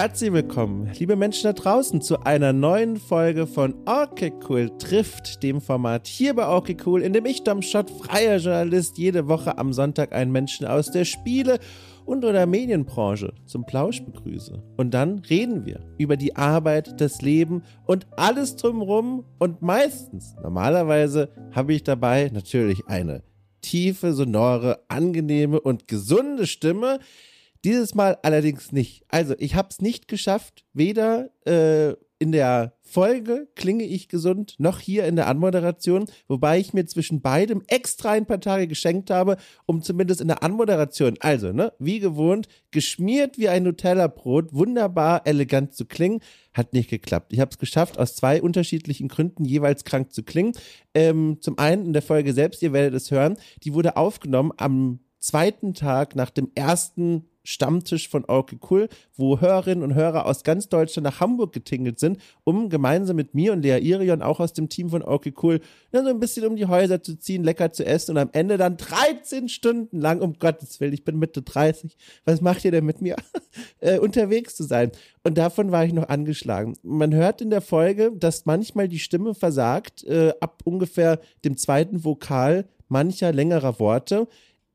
Herzlich willkommen, liebe Menschen da draußen, zu einer neuen Folge von Okay Cool trifft, dem Format hier bei Okay Cool, in dem ich, Dom Schott, freier Journalist, jede Woche am Sonntag einen Menschen aus der Spiele- und oder Medienbranche zum Plausch begrüße. Und dann reden wir über die Arbeit, das Leben und alles drumherum. Und meistens, normalerweise, habe ich dabei natürlich eine tiefe, sonore, angenehme und gesunde Stimme, dieses Mal allerdings nicht. Also, ich habe es nicht geschafft, weder äh, in der Folge klinge ich gesund, noch hier in der Anmoderation, wobei ich mir zwischen beidem extra ein paar Tage geschenkt habe, um zumindest in der Anmoderation, also, ne, wie gewohnt, geschmiert wie ein Nutella-Brot, wunderbar elegant zu klingen. Hat nicht geklappt. Ich habe es geschafft, aus zwei unterschiedlichen Gründen jeweils krank zu klingen. Ähm, zum einen in der Folge selbst, ihr werdet es hören, die wurde aufgenommen am zweiten Tag nach dem ersten Stammtisch von Okay Cool, wo Hörerinnen und Hörer aus ganz Deutschland nach Hamburg getingelt sind, um gemeinsam mit mir und Lea Irion, auch aus dem Team von Okay Cool, so ein bisschen um die Häuser zu ziehen, lecker zu essen und am Ende dann 13 Stunden lang, um Gottes Willen, ich bin Mitte 30, was macht ihr denn mit mir, äh, unterwegs zu sein? Und davon war ich noch angeschlagen. Man hört in der Folge, dass manchmal die Stimme versagt, äh, ab ungefähr dem zweiten Vokal mancher längerer Worte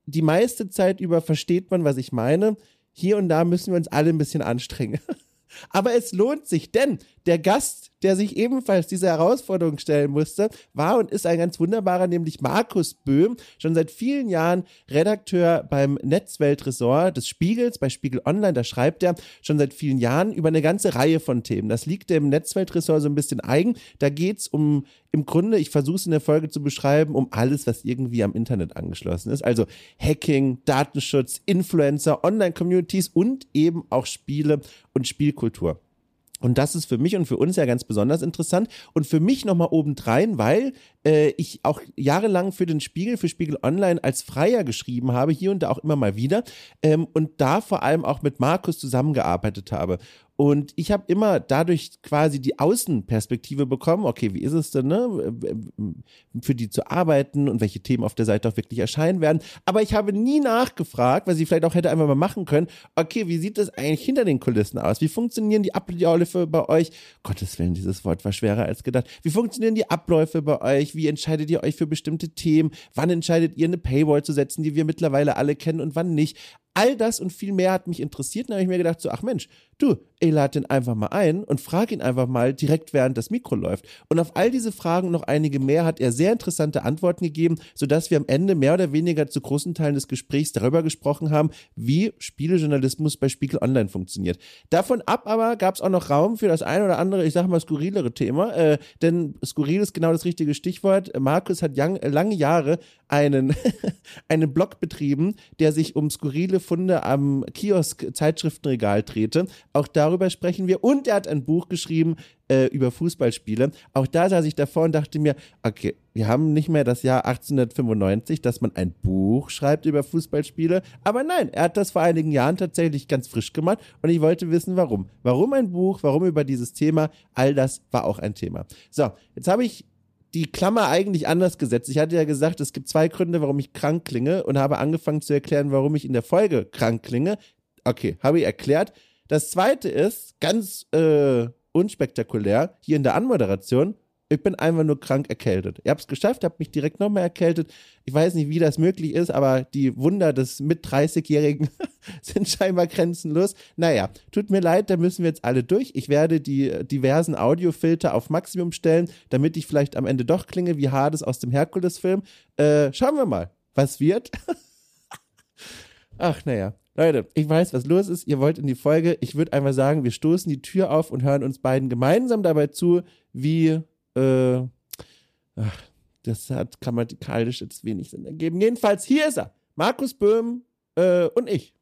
die meiste Zeit über versteht man, was ich meine. Hier und da müssen wir uns alle ein bisschen anstrengen. Aber es lohnt sich, denn der Gast, der sich ebenfalls diese Herausforderung stellen musste, war und ist ein ganz wunderbarer, nämlich Markus Böhm, schon seit vielen Jahren Redakteur beim Netzweltressort des Spiegels, bei Spiegel Online. Da schreibt er schon seit vielen Jahren über eine ganze Reihe von Themen. Das liegt dem Netzweltressort so ein bisschen eigen. Da geht's um im Grunde, ich versuche es in der Folge zu beschreiben, um alles, was irgendwie am Internet angeschlossen ist. Also Hacking, Datenschutz, Influencer, Online-Communities und eben auch Spiele und Spielkultur. Und das ist für mich und für uns ja ganz besonders interessant und für mich nochmal obendrein, weil äh, ich auch jahrelang für den Spiegel, für Spiegel Online als Freier geschrieben habe, hier und da auch immer mal wieder ähm, und da vor allem auch mit Markus zusammengearbeitet habe. Und ich habe immer dadurch quasi die Außenperspektive bekommen, okay, wie ist es denn, ne, für die zu arbeiten und welche Themen auf der Seite auch wirklich erscheinen werden. Aber ich habe nie nachgefragt, weil sie vielleicht auch hätte einfach mal machen können, okay, wie sieht das eigentlich hinter den Kulissen aus? Wie funktionieren die Abläufe bei euch? Gottes Willen, dieses Wort war schwerer als gedacht. Wie funktionieren die Abläufe bei euch? Wie entscheidet ihr euch für bestimmte Themen? Wann entscheidet ihr eine Paywall zu setzen, die wir mittlerweile alle kennen und wann nicht? All das und viel mehr hat mich interessiert. Dann habe ich mir gedacht, so, ach Mensch, du, ich lade den einfach mal ein und frage ihn einfach mal direkt, während das Mikro läuft. Und auf all diese Fragen noch einige mehr hat er sehr interessante Antworten gegeben, sodass wir am Ende mehr oder weniger zu großen Teilen des Gesprächs darüber gesprochen haben, wie Spielejournalismus bei Spiegel Online funktioniert. Davon ab aber gab es auch noch Raum für das ein oder andere, ich sage mal, skurrilere Thema, äh, denn skurril ist genau das richtige Stichwort. Markus hat young, lange Jahre einen, einen Blog betrieben, der sich um skurrile Funde am Kiosk-Zeitschriftenregal drehte. Auch darüber sprechen wir. Und er hat ein Buch geschrieben äh, über Fußballspiele. Auch da saß ich davor und dachte mir, okay, wir haben nicht mehr das Jahr 1895, dass man ein Buch schreibt über Fußballspiele. Aber nein, er hat das vor einigen Jahren tatsächlich ganz frisch gemacht und ich wollte wissen, warum. Warum ein Buch? Warum über dieses Thema? All das war auch ein Thema. So, jetzt habe ich die Klammer eigentlich anders gesetzt. Ich hatte ja gesagt, es gibt zwei Gründe, warum ich krank klinge und habe angefangen zu erklären, warum ich in der Folge krank klinge. Okay, habe ich erklärt. Das zweite ist, ganz äh, unspektakulär, hier in der Anmoderation, ich bin einfach nur krank erkältet. Ich habe es geschafft, habe mich direkt nochmal erkältet. Ich weiß nicht, wie das möglich ist, aber die Wunder des mit 30-Jährigen sind scheinbar grenzenlos. Naja, tut mir leid, da müssen wir jetzt alle durch. Ich werde die diversen Audiofilter auf Maximum stellen, damit ich vielleicht am Ende doch klinge wie Hades aus dem Herkules-Film. Äh, schauen wir mal, was wird. Ach, naja. Leute, ich weiß, was los ist. Ihr wollt in die Folge. Ich würde einfach sagen, wir stoßen die Tür auf und hören uns beiden gemeinsam dabei zu, wie äh, ach, das hat grammatikalisch jetzt wenig Sinn ergeben. Jedenfalls, hier ist er. Markus Böhm äh, und ich.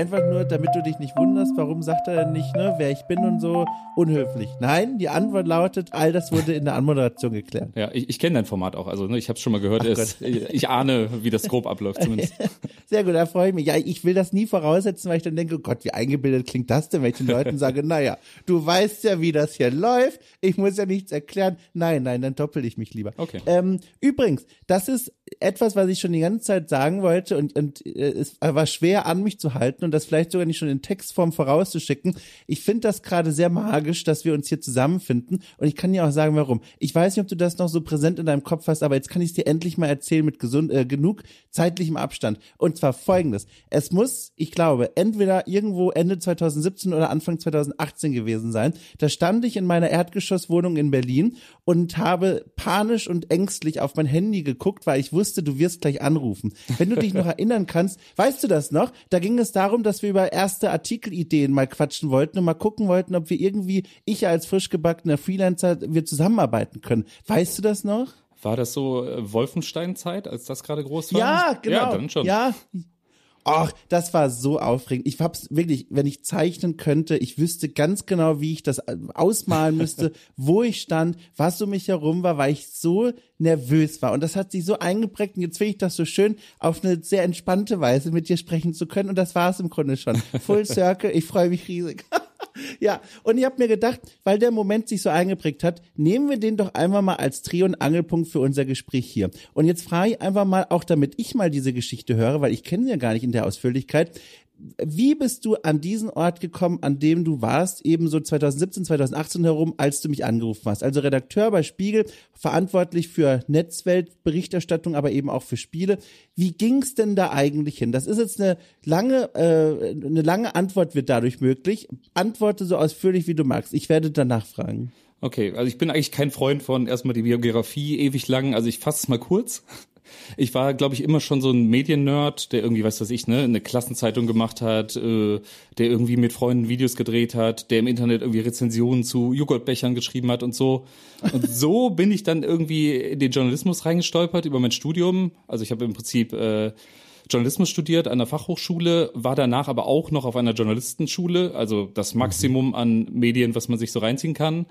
Einfach nur, damit du dich nicht wunderst, warum sagt er denn nicht, ne, wer ich bin und so, unhöflich. Nein, die Antwort lautet, all das wurde in der Anmoderation geklärt. Ja, ich, ich kenne dein Format auch, also ne, ich habe schon mal gehört, es, ich ahne, wie das grob abläuft zumindest. Sehr gut, da freue ich mich. Ja, ich will das nie voraussetzen, weil ich dann denke, oh Gott, wie eingebildet klingt das denn, wenn ich den Leuten sage, naja, du weißt ja, wie das hier läuft, ich muss ja nichts erklären. Nein, nein, dann doppel ich mich lieber. Okay. Ähm, übrigens, das ist etwas, was ich schon die ganze Zeit sagen wollte und, und äh, es war schwer an mich zu halten und das vielleicht sogar nicht schon in Textform vorauszuschicken. Ich finde das gerade sehr magisch, dass wir uns hier zusammenfinden und ich kann dir auch sagen, warum. Ich weiß nicht, ob du das noch so präsent in deinem Kopf hast, aber jetzt kann ich es dir endlich mal erzählen mit gesund, äh, genug zeitlichem Abstand. Und zwar folgendes. Es muss, ich glaube, entweder irgendwo Ende 2017 oder Anfang 2018 gewesen sein. Da stand ich in meiner Erdgeschosswohnung in Berlin und habe panisch und ängstlich auf mein Handy geguckt, weil ich wusste, du wirst gleich anrufen. Wenn du dich noch erinnern kannst, weißt du das noch? Da ging es darum, dass wir über erste Artikelideen mal quatschen wollten und mal gucken wollten, ob wir irgendwie, ich als frisch gebackener Freelancer, wir zusammenarbeiten können. Weißt du das noch? War das so äh, Wolfenstein-Zeit, als das gerade groß war? Ja, genau. Ja, dann schon. Ja, Ach, das war so aufregend. Ich hab's wirklich, wenn ich zeichnen könnte, ich wüsste ganz genau, wie ich das äh, ausmalen müsste, wo ich stand, was um mich herum war, weil ich so nervös war. Und das hat sich so eingeprägt und jetzt finde ich das so schön, auf eine sehr entspannte Weise mit dir sprechen zu können. Und das war es im Grunde schon. Full Circle, ich freue mich riesig. ja, und ich habe mir gedacht, weil der Moment sich so eingeprägt hat, nehmen wir den doch einfach mal als Dreh- und Angelpunkt für unser Gespräch hier. Und jetzt frage ich einfach mal, auch damit ich mal diese Geschichte höre, weil ich kenne sie ja gar nicht in der Ausführlichkeit, wie bist du an diesen Ort gekommen, an dem du warst, eben so 2017, 2018 herum, als du mich angerufen hast? Also Redakteur bei Spiegel, verantwortlich für Netzweltberichterstattung, aber eben auch für Spiele. Wie ging's denn da eigentlich hin? Das ist jetzt eine lange, äh, eine lange Antwort wird dadurch möglich. Antworte so ausführlich, wie du magst. Ich werde danach fragen. Okay, also ich bin eigentlich kein Freund von erstmal die Biografie ewig lang, also ich fasse es mal kurz. Ich war, glaube ich, immer schon so ein Mediennerd, der irgendwie, weiß was ich, ne, eine Klassenzeitung gemacht hat, äh, der irgendwie mit Freunden Videos gedreht hat, der im Internet irgendwie Rezensionen zu Joghurtbechern geschrieben hat und so. Und so bin ich dann irgendwie in den Journalismus reingestolpert über mein Studium. Also ich habe im Prinzip äh, Journalismus studiert an der Fachhochschule, war danach aber auch noch auf einer Journalistenschule, also das Maximum an Medien, was man sich so reinziehen kann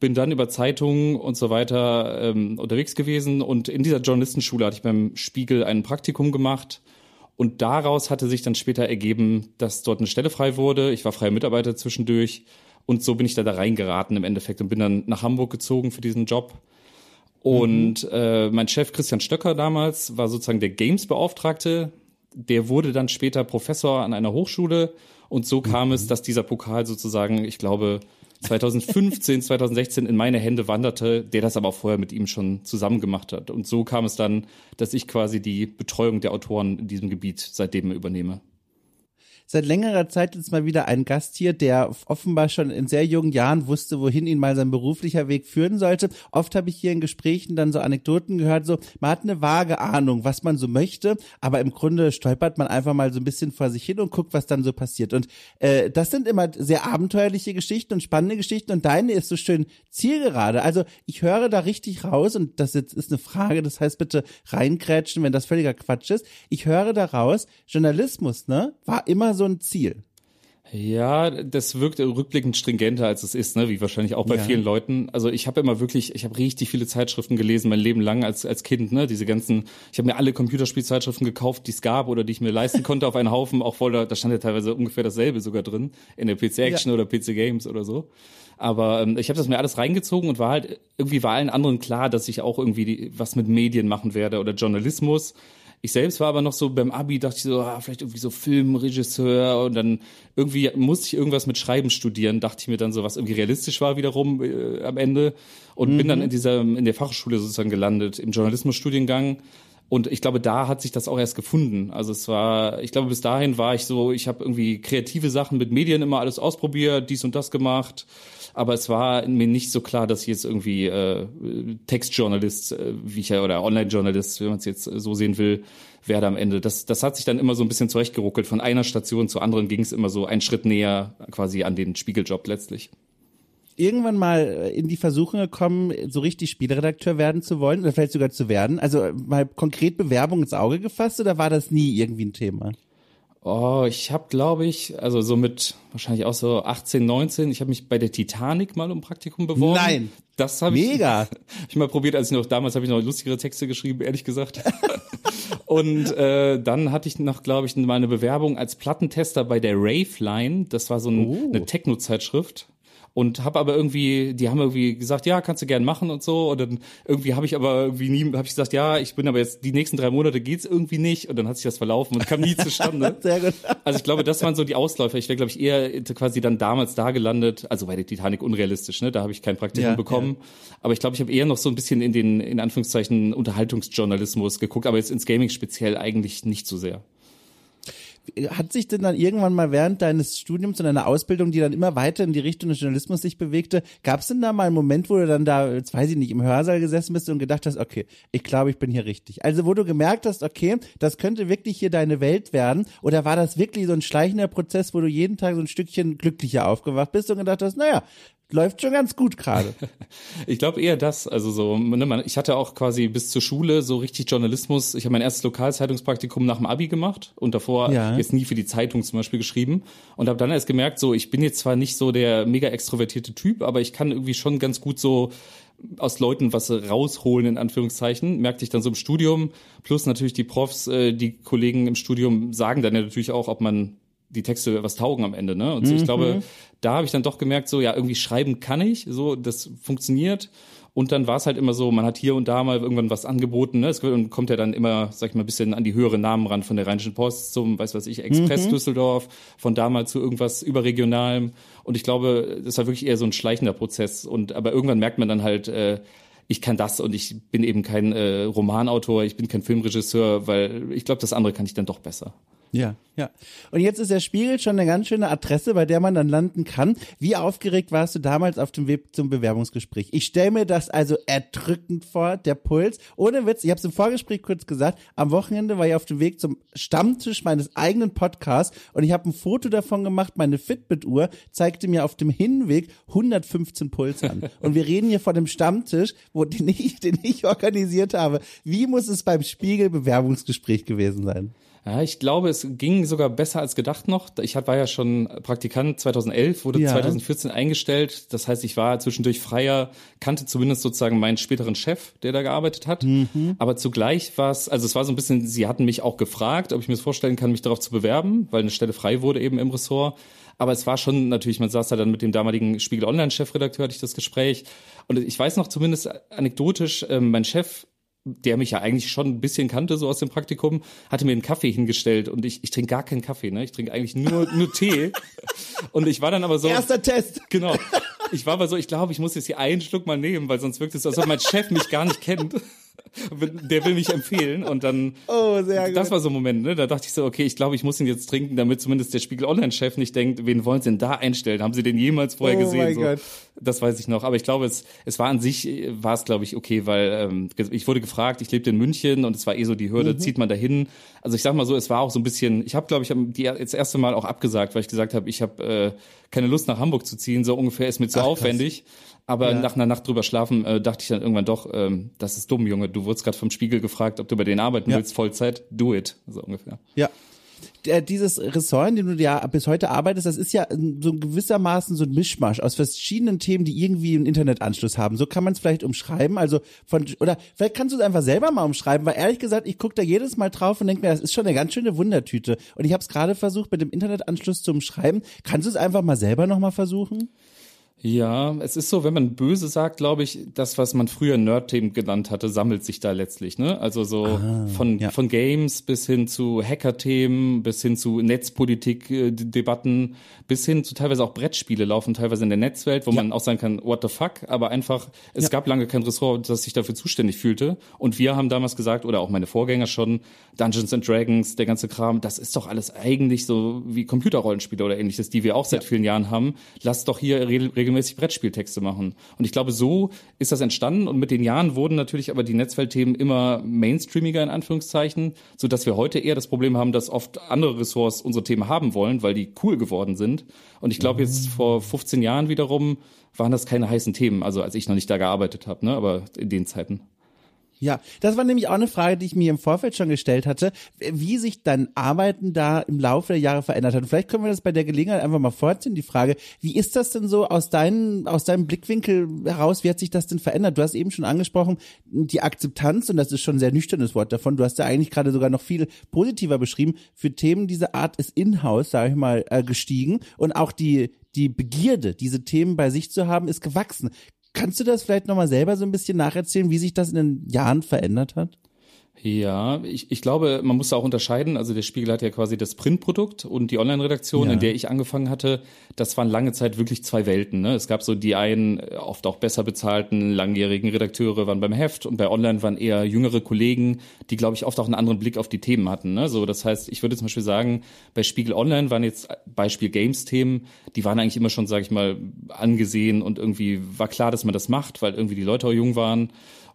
bin dann über Zeitungen und so weiter ähm, unterwegs gewesen und in dieser Journalistenschule hatte ich beim Spiegel ein Praktikum gemacht und daraus hatte sich dann später ergeben, dass dort eine Stelle frei wurde. Ich war freier Mitarbeiter zwischendurch und so bin ich da, da reingeraten im Endeffekt und bin dann nach Hamburg gezogen für diesen Job. Und mhm. äh, mein Chef Christian Stöcker damals war sozusagen der Games-Beauftragte. Der wurde dann später Professor an einer Hochschule und so kam mhm. es, dass dieser Pokal sozusagen, ich glaube, 2015, 2016 in meine Hände wanderte, der das aber auch vorher mit ihm schon zusammen gemacht hat. Und so kam es dann, dass ich quasi die Betreuung der Autoren in diesem Gebiet seitdem übernehme seit längerer Zeit jetzt mal wieder ein Gast hier, der offenbar schon in sehr jungen Jahren wusste, wohin ihn mal sein beruflicher Weg führen sollte. Oft habe ich hier in Gesprächen dann so Anekdoten gehört, so man hat eine vage Ahnung, was man so möchte, aber im Grunde stolpert man einfach mal so ein bisschen vor sich hin und guckt, was dann so passiert. Und äh, das sind immer sehr abenteuerliche Geschichten und spannende Geschichten und deine ist so schön zielgerade. Also ich höre da richtig raus und das jetzt ist eine Frage, das heißt bitte reinkrätschen, wenn das völliger Quatsch ist. Ich höre da raus, Journalismus, ne, war immer so so ein Ziel. Ja, das wirkt rückblickend stringenter, als es ist, ne? wie wahrscheinlich auch bei ja. vielen Leuten. Also ich habe immer wirklich, ich habe richtig viele Zeitschriften gelesen, mein Leben lang als als Kind. Ne? Diese ganzen, ich habe mir alle Computerspielzeitschriften gekauft, die es gab oder die ich mir leisten konnte auf einen Haufen, auch voll, da, da stand ja teilweise ungefähr dasselbe sogar drin, in der PC Action ja. oder PC Games oder so. Aber ähm, ich habe das mir alles reingezogen und war halt, irgendwie war allen anderen klar, dass ich auch irgendwie die, was mit Medien machen werde oder Journalismus. Ich selbst war aber noch so beim Abi, dachte ich so, ah, vielleicht irgendwie so Filmregisseur und dann irgendwie musste ich irgendwas mit Schreiben studieren, dachte ich mir dann so, was irgendwie realistisch war wiederum äh, am Ende und mhm. bin dann mhm. in dieser, in der Fachschule sozusagen gelandet, im Journalismusstudiengang. Und ich glaube, da hat sich das auch erst gefunden. Also es war, ich glaube, bis dahin war ich so, ich habe irgendwie kreative Sachen mit Medien immer alles ausprobiert, dies und das gemacht aber es war mir nicht so klar, dass ich jetzt irgendwie äh, Textjournalist, äh, wie ich oder Online-Journalist, wenn man es jetzt so sehen will, werde am Ende. Das, das hat sich dann immer so ein bisschen zurechtgeruckelt. Von einer Station zur anderen ging es immer so einen Schritt näher quasi an den Spiegeljob letztlich irgendwann mal in die Versuchung gekommen, so richtig Spielredakteur werden zu wollen oder vielleicht sogar zu werden? Also mal konkret Bewerbung ins Auge gefasst oder war das nie irgendwie ein Thema? Oh, ich habe, glaube ich, also so mit wahrscheinlich auch so 18, 19, ich habe mich bei der Titanic mal um Praktikum beworben. Nein. Das habe ich, Mega. ich mal probiert, als ich noch damals habe ich noch lustigere Texte geschrieben, ehrlich gesagt. Und äh, dann hatte ich noch, glaube ich, mal eine Bewerbung als Plattentester bei der Raveline. Das war so ein, oh. eine Techno-Zeitschrift. Und habe aber irgendwie, die haben irgendwie gesagt, ja, kannst du gern machen und so. Und dann irgendwie habe ich aber irgendwie nie, habe ich gesagt, ja, ich bin aber jetzt die nächsten drei Monate geht's irgendwie nicht. Und dann hat sich das verlaufen und kam nie zustande. Sehr gut. Also ich glaube, das waren so die Ausläufer. Ich wäre, glaube ich, eher quasi dann damals da gelandet. Also bei der Titanic unrealistisch, ne? Da habe ich kein Praktikum ja, bekommen. Ja. Aber ich glaube, ich habe eher noch so ein bisschen in den, in Anführungszeichen, Unterhaltungsjournalismus geguckt, aber jetzt ins Gaming speziell eigentlich nicht so sehr hat sich denn dann irgendwann mal während deines Studiums und deiner Ausbildung, die dann immer weiter in die Richtung des Journalismus sich bewegte, gab es denn da mal einen Moment, wo du dann da, jetzt weiß ich nicht, im Hörsaal gesessen bist und gedacht hast, okay, ich glaube, ich bin hier richtig. Also wo du gemerkt hast, okay, das könnte wirklich hier deine Welt werden, oder war das wirklich so ein schleichender Prozess, wo du jeden Tag so ein Stückchen glücklicher aufgewacht bist und gedacht hast, naja, läuft schon ganz gut gerade. ich glaube eher das. Also so, ne, ich hatte auch quasi bis zur Schule so richtig Journalismus. Ich habe mein erstes Lokalzeitungspraktikum nach dem Abi gemacht und davor ja. jetzt nie für die Zeitung zum Beispiel geschrieben und habe dann erst gemerkt, so ich bin jetzt zwar nicht so der mega extrovertierte Typ, aber ich kann irgendwie schon ganz gut so aus Leuten was rausholen, in Anführungszeichen, merkte ich dann so im Studium. Plus natürlich die Profs, äh, die Kollegen im Studium sagen dann ja natürlich auch, ob man die Texte was taugen am Ende, ne? Und so, ich glaube, mhm. da habe ich dann doch gemerkt, so ja, irgendwie schreiben kann ich, so das funktioniert. Und dann war es halt immer so, man hat hier und da mal irgendwann was angeboten, ne? Es kommt ja dann immer, sag ich mal, ein bisschen an die höheren Namen ran, von der Rheinischen Post zum, weiß was ich, Express mhm. Düsseldorf, von da mal zu irgendwas überregionalem. Und ich glaube, das war wirklich eher so ein schleichender Prozess. Und aber irgendwann merkt man dann halt, äh, ich kann das und ich bin eben kein äh, Romanautor, ich bin kein Filmregisseur, weil ich glaube, das andere kann ich dann doch besser. Ja, ja. Und jetzt ist der Spiegel schon eine ganz schöne Adresse, bei der man dann landen kann. Wie aufgeregt warst du damals auf dem Weg zum Bewerbungsgespräch? Ich stelle mir das also erdrückend vor, der Puls. Ohne Witz, ich habe es im Vorgespräch kurz gesagt, am Wochenende war ich auf dem Weg zum Stammtisch meines eigenen Podcasts und ich habe ein Foto davon gemacht, meine Fitbit-Uhr zeigte mir auf dem Hinweg 115 Puls an. Und wir reden hier vor dem Stammtisch, wo den ich, den ich organisiert habe. Wie muss es beim Spiegel Bewerbungsgespräch gewesen sein? Ja, ich glaube, es ging sogar besser als gedacht noch. Ich war ja schon Praktikant 2011, wurde ja. 2014 eingestellt. Das heißt, ich war zwischendurch freier, kannte zumindest sozusagen meinen späteren Chef, der da gearbeitet hat. Mhm. Aber zugleich war es, also es war so ein bisschen, sie hatten mich auch gefragt, ob ich mir das vorstellen kann, mich darauf zu bewerben, weil eine Stelle frei wurde eben im Ressort. Aber es war schon natürlich, man saß da dann mit dem damaligen Spiegel Online-Chefredakteur, hatte ich das Gespräch. Und ich weiß noch zumindest anekdotisch, äh, mein Chef der mich ja eigentlich schon ein bisschen kannte, so aus dem Praktikum, hatte mir einen Kaffee hingestellt und ich, ich trinke gar keinen Kaffee, ne? Ich trinke eigentlich nur, nur Tee. Und ich war dann aber so. Erster Test. Genau. Ich war aber so, ich glaube, ich muss jetzt hier einen Schluck mal nehmen, weil sonst wirkt es, als ob mein Chef mich gar nicht kennt der will mich empfehlen und dann oh, sehr gut. das war so ein Moment, ne? Da dachte ich so, okay, ich glaube, ich muss ihn jetzt trinken, damit zumindest der Spiegel Online Chef nicht denkt, wen wollen sie denn da einstellen? Haben sie den jemals vorher oh gesehen? So, Gott. das weiß ich noch, aber ich glaube, es es war an sich war es glaube ich okay, weil ähm, ich wurde gefragt, ich lebte in München und es war eh so die Hürde, mhm. zieht man dahin. Also ich sag mal so, es war auch so ein bisschen, ich habe glaube ich die jetzt erste Mal auch abgesagt, weil ich gesagt habe, ich habe äh, keine Lust nach Hamburg zu ziehen, so ungefähr ist mir zu Ach, aufwendig. Krass. Aber ja. nach einer Nacht drüber schlafen äh, dachte ich dann irgendwann doch, ähm, das ist dumm, Junge. Du wurdest gerade vom Spiegel gefragt, ob du bei denen arbeiten ja. willst, Vollzeit, do it, so ungefähr. Ja. Dieses Ressort, in dem du ja bis heute arbeitest, das ist ja so gewissermaßen so ein Mischmasch aus verschiedenen Themen, die irgendwie einen Internetanschluss haben. So kann man es vielleicht umschreiben. Also von oder vielleicht kannst du es einfach selber mal umschreiben, weil ehrlich gesagt, ich gucke da jedes Mal drauf und denke mir, das ist schon eine ganz schöne Wundertüte. Und ich habe es gerade versucht, mit dem Internetanschluss zu umschreiben. Kannst du es einfach mal selber nochmal versuchen? Ja, es ist so, wenn man böse sagt, glaube ich, das, was man früher Nerd-Themen genannt hatte, sammelt sich da letztlich, ne? Also so ah, von, ja. von Games bis hin zu Hacker-Themen, bis hin zu Netzpolitik-Debatten, bis hin zu teilweise auch Brettspiele laufen teilweise in der Netzwelt, wo ja. man auch sagen kann, what the fuck, aber einfach, es ja. gab lange kein Ressort, das sich dafür zuständig fühlte. Und wir haben damals gesagt, oder auch meine Vorgänger schon, Dungeons and Dragons, der ganze Kram, das ist doch alles eigentlich so wie Computerrollenspiele oder ähnliches, die wir auch seit vielen Jahren haben. Lass doch hier regelmäßig regelmäßig Brettspieltexte machen. Und ich glaube, so ist das entstanden. Und mit den Jahren wurden natürlich aber die Netzweltthemen immer mainstreamiger in Anführungszeichen, so dass wir heute eher das Problem haben, dass oft andere Ressorts unsere Themen haben wollen, weil die cool geworden sind. Und ich glaube, jetzt vor 15 Jahren wiederum waren das keine heißen Themen. Also als ich noch nicht da gearbeitet habe, ne, aber in den Zeiten. Ja, das war nämlich auch eine Frage, die ich mir im Vorfeld schon gestellt hatte, wie sich dein Arbeiten da im Laufe der Jahre verändert hat. Und vielleicht können wir das bei der Gelegenheit einfach mal vorziehen, die Frage, wie ist das denn so aus, deinen, aus deinem Blickwinkel heraus, wie hat sich das denn verändert? Du hast eben schon angesprochen, die Akzeptanz, und das ist schon ein sehr nüchternes Wort davon, du hast ja eigentlich gerade sogar noch viel positiver beschrieben, für Themen dieser Art ist in-house, sage ich mal, äh, gestiegen und auch die, die Begierde, diese Themen bei sich zu haben, ist gewachsen. Kannst du das vielleicht nochmal selber so ein bisschen nacherzählen, wie sich das in den Jahren verändert hat? Ja, ich, ich glaube, man muss da auch unterscheiden. Also der Spiegel hat ja quasi das Printprodukt und die Online-Redaktion, ja. in der ich angefangen hatte. Das waren lange Zeit wirklich zwei Welten. Ne? Es gab so die einen, oft auch besser bezahlten, langjährigen Redakteure waren beim Heft und bei Online waren eher jüngere Kollegen, die, glaube ich, oft auch einen anderen Blick auf die Themen hatten. Ne? So, das heißt, ich würde zum Beispiel sagen, bei Spiegel Online waren jetzt Beispiel Games-Themen, die waren eigentlich immer schon, sage ich mal, angesehen und irgendwie war klar, dass man das macht, weil irgendwie die Leute auch jung waren.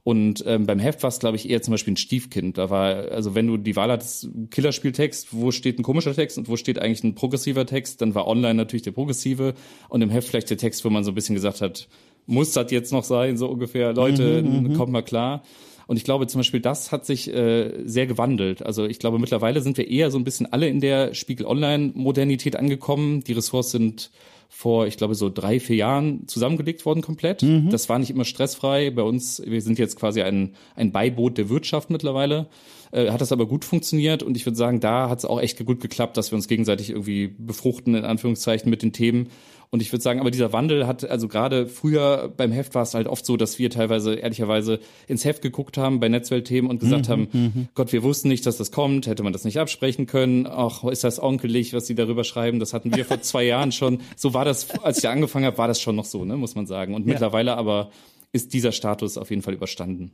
Und ähm, beim Heft war es, glaube ich, eher zum Beispiel ein Stiefkind. Da war, also wenn du die Wahl hattest, Killerspieltext, wo steht ein komischer Text und wo steht eigentlich ein progressiver Text, dann war online natürlich der progressive und im Heft vielleicht der Text, wo man so ein bisschen gesagt hat, muss das jetzt noch sein, so ungefähr, Leute, mhm, mhm, kommt mal klar. Und ich glaube zum Beispiel, das hat sich äh, sehr gewandelt. Also ich glaube, mittlerweile sind wir eher so ein bisschen alle in der Spiegel Online-Modernität angekommen. Die Ressorts sind vor, ich glaube, so drei, vier Jahren zusammengelegt worden komplett. Mhm. Das war nicht immer stressfrei. Bei uns, wir sind jetzt quasi ein, ein Beiboot der Wirtschaft mittlerweile. Äh, hat das aber gut funktioniert und ich würde sagen, da hat es auch echt gut geklappt, dass wir uns gegenseitig irgendwie befruchten, in Anführungszeichen, mit den Themen. Und ich würde sagen, aber dieser Wandel hat, also gerade früher beim Heft war es halt oft so, dass wir teilweise ehrlicherweise ins Heft geguckt haben bei Netzweltthemen und gesagt mhm, haben, mhm. Gott, wir wussten nicht, dass das kommt, hätte man das nicht absprechen können. Ach, ist das onkelig, was sie darüber schreiben? Das hatten wir vor zwei Jahren schon. So war das, als ich angefangen habe, war das schon noch so, ne, muss man sagen. Und ja. mittlerweile aber ist dieser Status auf jeden Fall überstanden.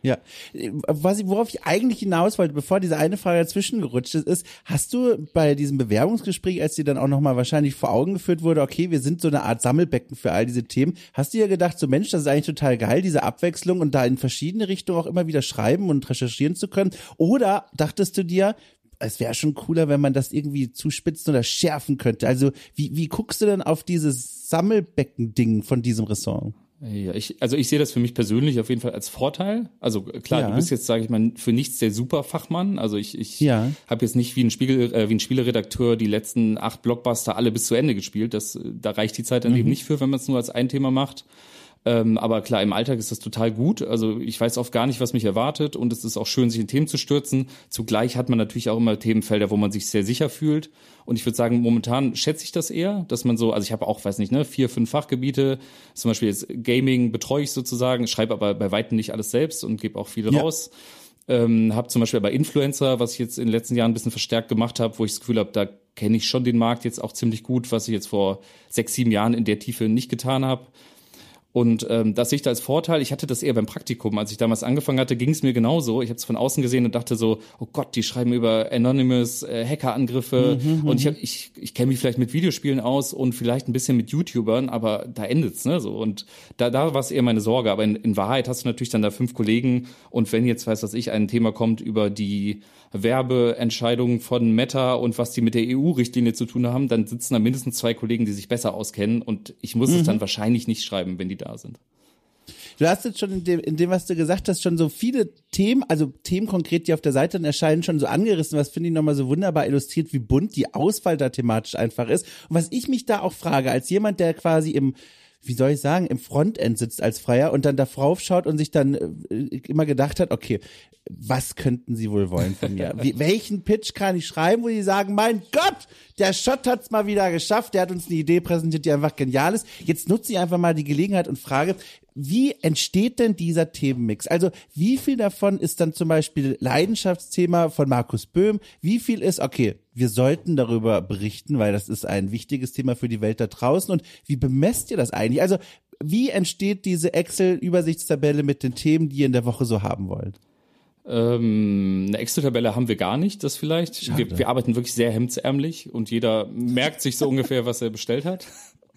Ja, was ich, worauf ich eigentlich hinaus wollte, bevor diese eine Frage dazwischen gerutscht ist, ist, hast du bei diesem Bewerbungsgespräch, als dir dann auch nochmal wahrscheinlich vor Augen geführt wurde, okay, wir sind so eine Art Sammelbecken für all diese Themen, hast du ja gedacht, so Mensch, das ist eigentlich total geil, diese Abwechslung und da in verschiedene Richtungen auch immer wieder schreiben und recherchieren zu können? Oder dachtest du dir, es wäre schon cooler, wenn man das irgendwie zuspitzen oder schärfen könnte. Also wie, wie guckst du denn auf dieses Sammelbecken-Ding von diesem Ressort? Ja, ich, also ich sehe das für mich persönlich auf jeden Fall als Vorteil. Also klar, ja. du bist jetzt, sage ich mal, für nichts der Superfachmann. Also ich, ich ja. habe jetzt nicht wie ein Spiegel, äh, wie ein Spieleredakteur die letzten acht Blockbuster alle bis zu Ende gespielt. Das, da reicht die Zeit dann mhm. eben nicht für, wenn man es nur als ein Thema macht. Ähm, aber klar, im Alltag ist das total gut. Also ich weiß oft gar nicht, was mich erwartet und es ist auch schön, sich in Themen zu stürzen. Zugleich hat man natürlich auch immer Themenfelder, wo man sich sehr sicher fühlt. Und ich würde sagen, momentan schätze ich das eher, dass man so, also ich habe auch, weiß nicht, ne, vier, fünf Fachgebiete. Zum Beispiel jetzt Gaming betreue ich sozusagen, schreibe aber bei weitem nicht alles selbst und gebe auch viel ja. raus. Ähm, habe zum Beispiel bei Influencer, was ich jetzt in den letzten Jahren ein bisschen verstärkt gemacht habe, wo ich das Gefühl habe, da kenne ich schon den Markt jetzt auch ziemlich gut, was ich jetzt vor sechs, sieben Jahren in der Tiefe nicht getan habe. Und ähm, das sehe ich da als Vorteil. Ich hatte das eher beim Praktikum. Als ich damals angefangen hatte, ging es mir genauso. Ich habe es von außen gesehen und dachte so, oh Gott, die schreiben über Anonymous, äh, Hackerangriffe. Mhm, und ich, hab, ich, ich kenne mich vielleicht mit Videospielen aus und vielleicht ein bisschen mit YouTubern, aber da endet's, ne? So. Und da, da war es eher meine Sorge. Aber in, in Wahrheit hast du natürlich dann da fünf Kollegen und wenn jetzt, weiß was ich, ein Thema kommt über die Werbeentscheidungen von Meta und was die mit der EU-Richtlinie zu tun haben, dann sitzen da mindestens zwei Kollegen, die sich besser auskennen und ich muss mhm. es dann wahrscheinlich nicht schreiben, wenn die da sind. Du hast jetzt schon in dem, in dem, was du gesagt hast, schon so viele Themen, also Themen konkret, die auf der Seite erscheinen, schon so angerissen, was finde ich nochmal so wunderbar illustriert, wie bunt die Auswahl da thematisch einfach ist. Und was ich mich da auch frage, als jemand, der quasi im wie soll ich sagen, im Frontend sitzt als Freier und dann da drauf schaut und sich dann äh, immer gedacht hat, okay, was könnten sie wohl wollen von mir? Wie, welchen Pitch kann ich schreiben, wo die sagen, mein Gott, der Schott hat's mal wieder geschafft, der hat uns eine Idee präsentiert, die einfach genial ist. Jetzt nutze ich einfach mal die Gelegenheit und frage, wie entsteht denn dieser Themenmix? Also wie viel davon ist dann zum Beispiel Leidenschaftsthema von Markus Böhm? Wie viel ist, okay, wir sollten darüber berichten, weil das ist ein wichtiges Thema für die Welt da draußen. Und wie bemesst ihr das eigentlich? Also wie entsteht diese Excel-Übersichtstabelle mit den Themen, die ihr in der Woche so haben wollt? Ähm, eine Excel-Tabelle haben wir gar nicht, das vielleicht. Wir, wir, arbeiten wirklich sehr hemdsärmlich und jeder merkt sich so ungefähr, was er bestellt hat.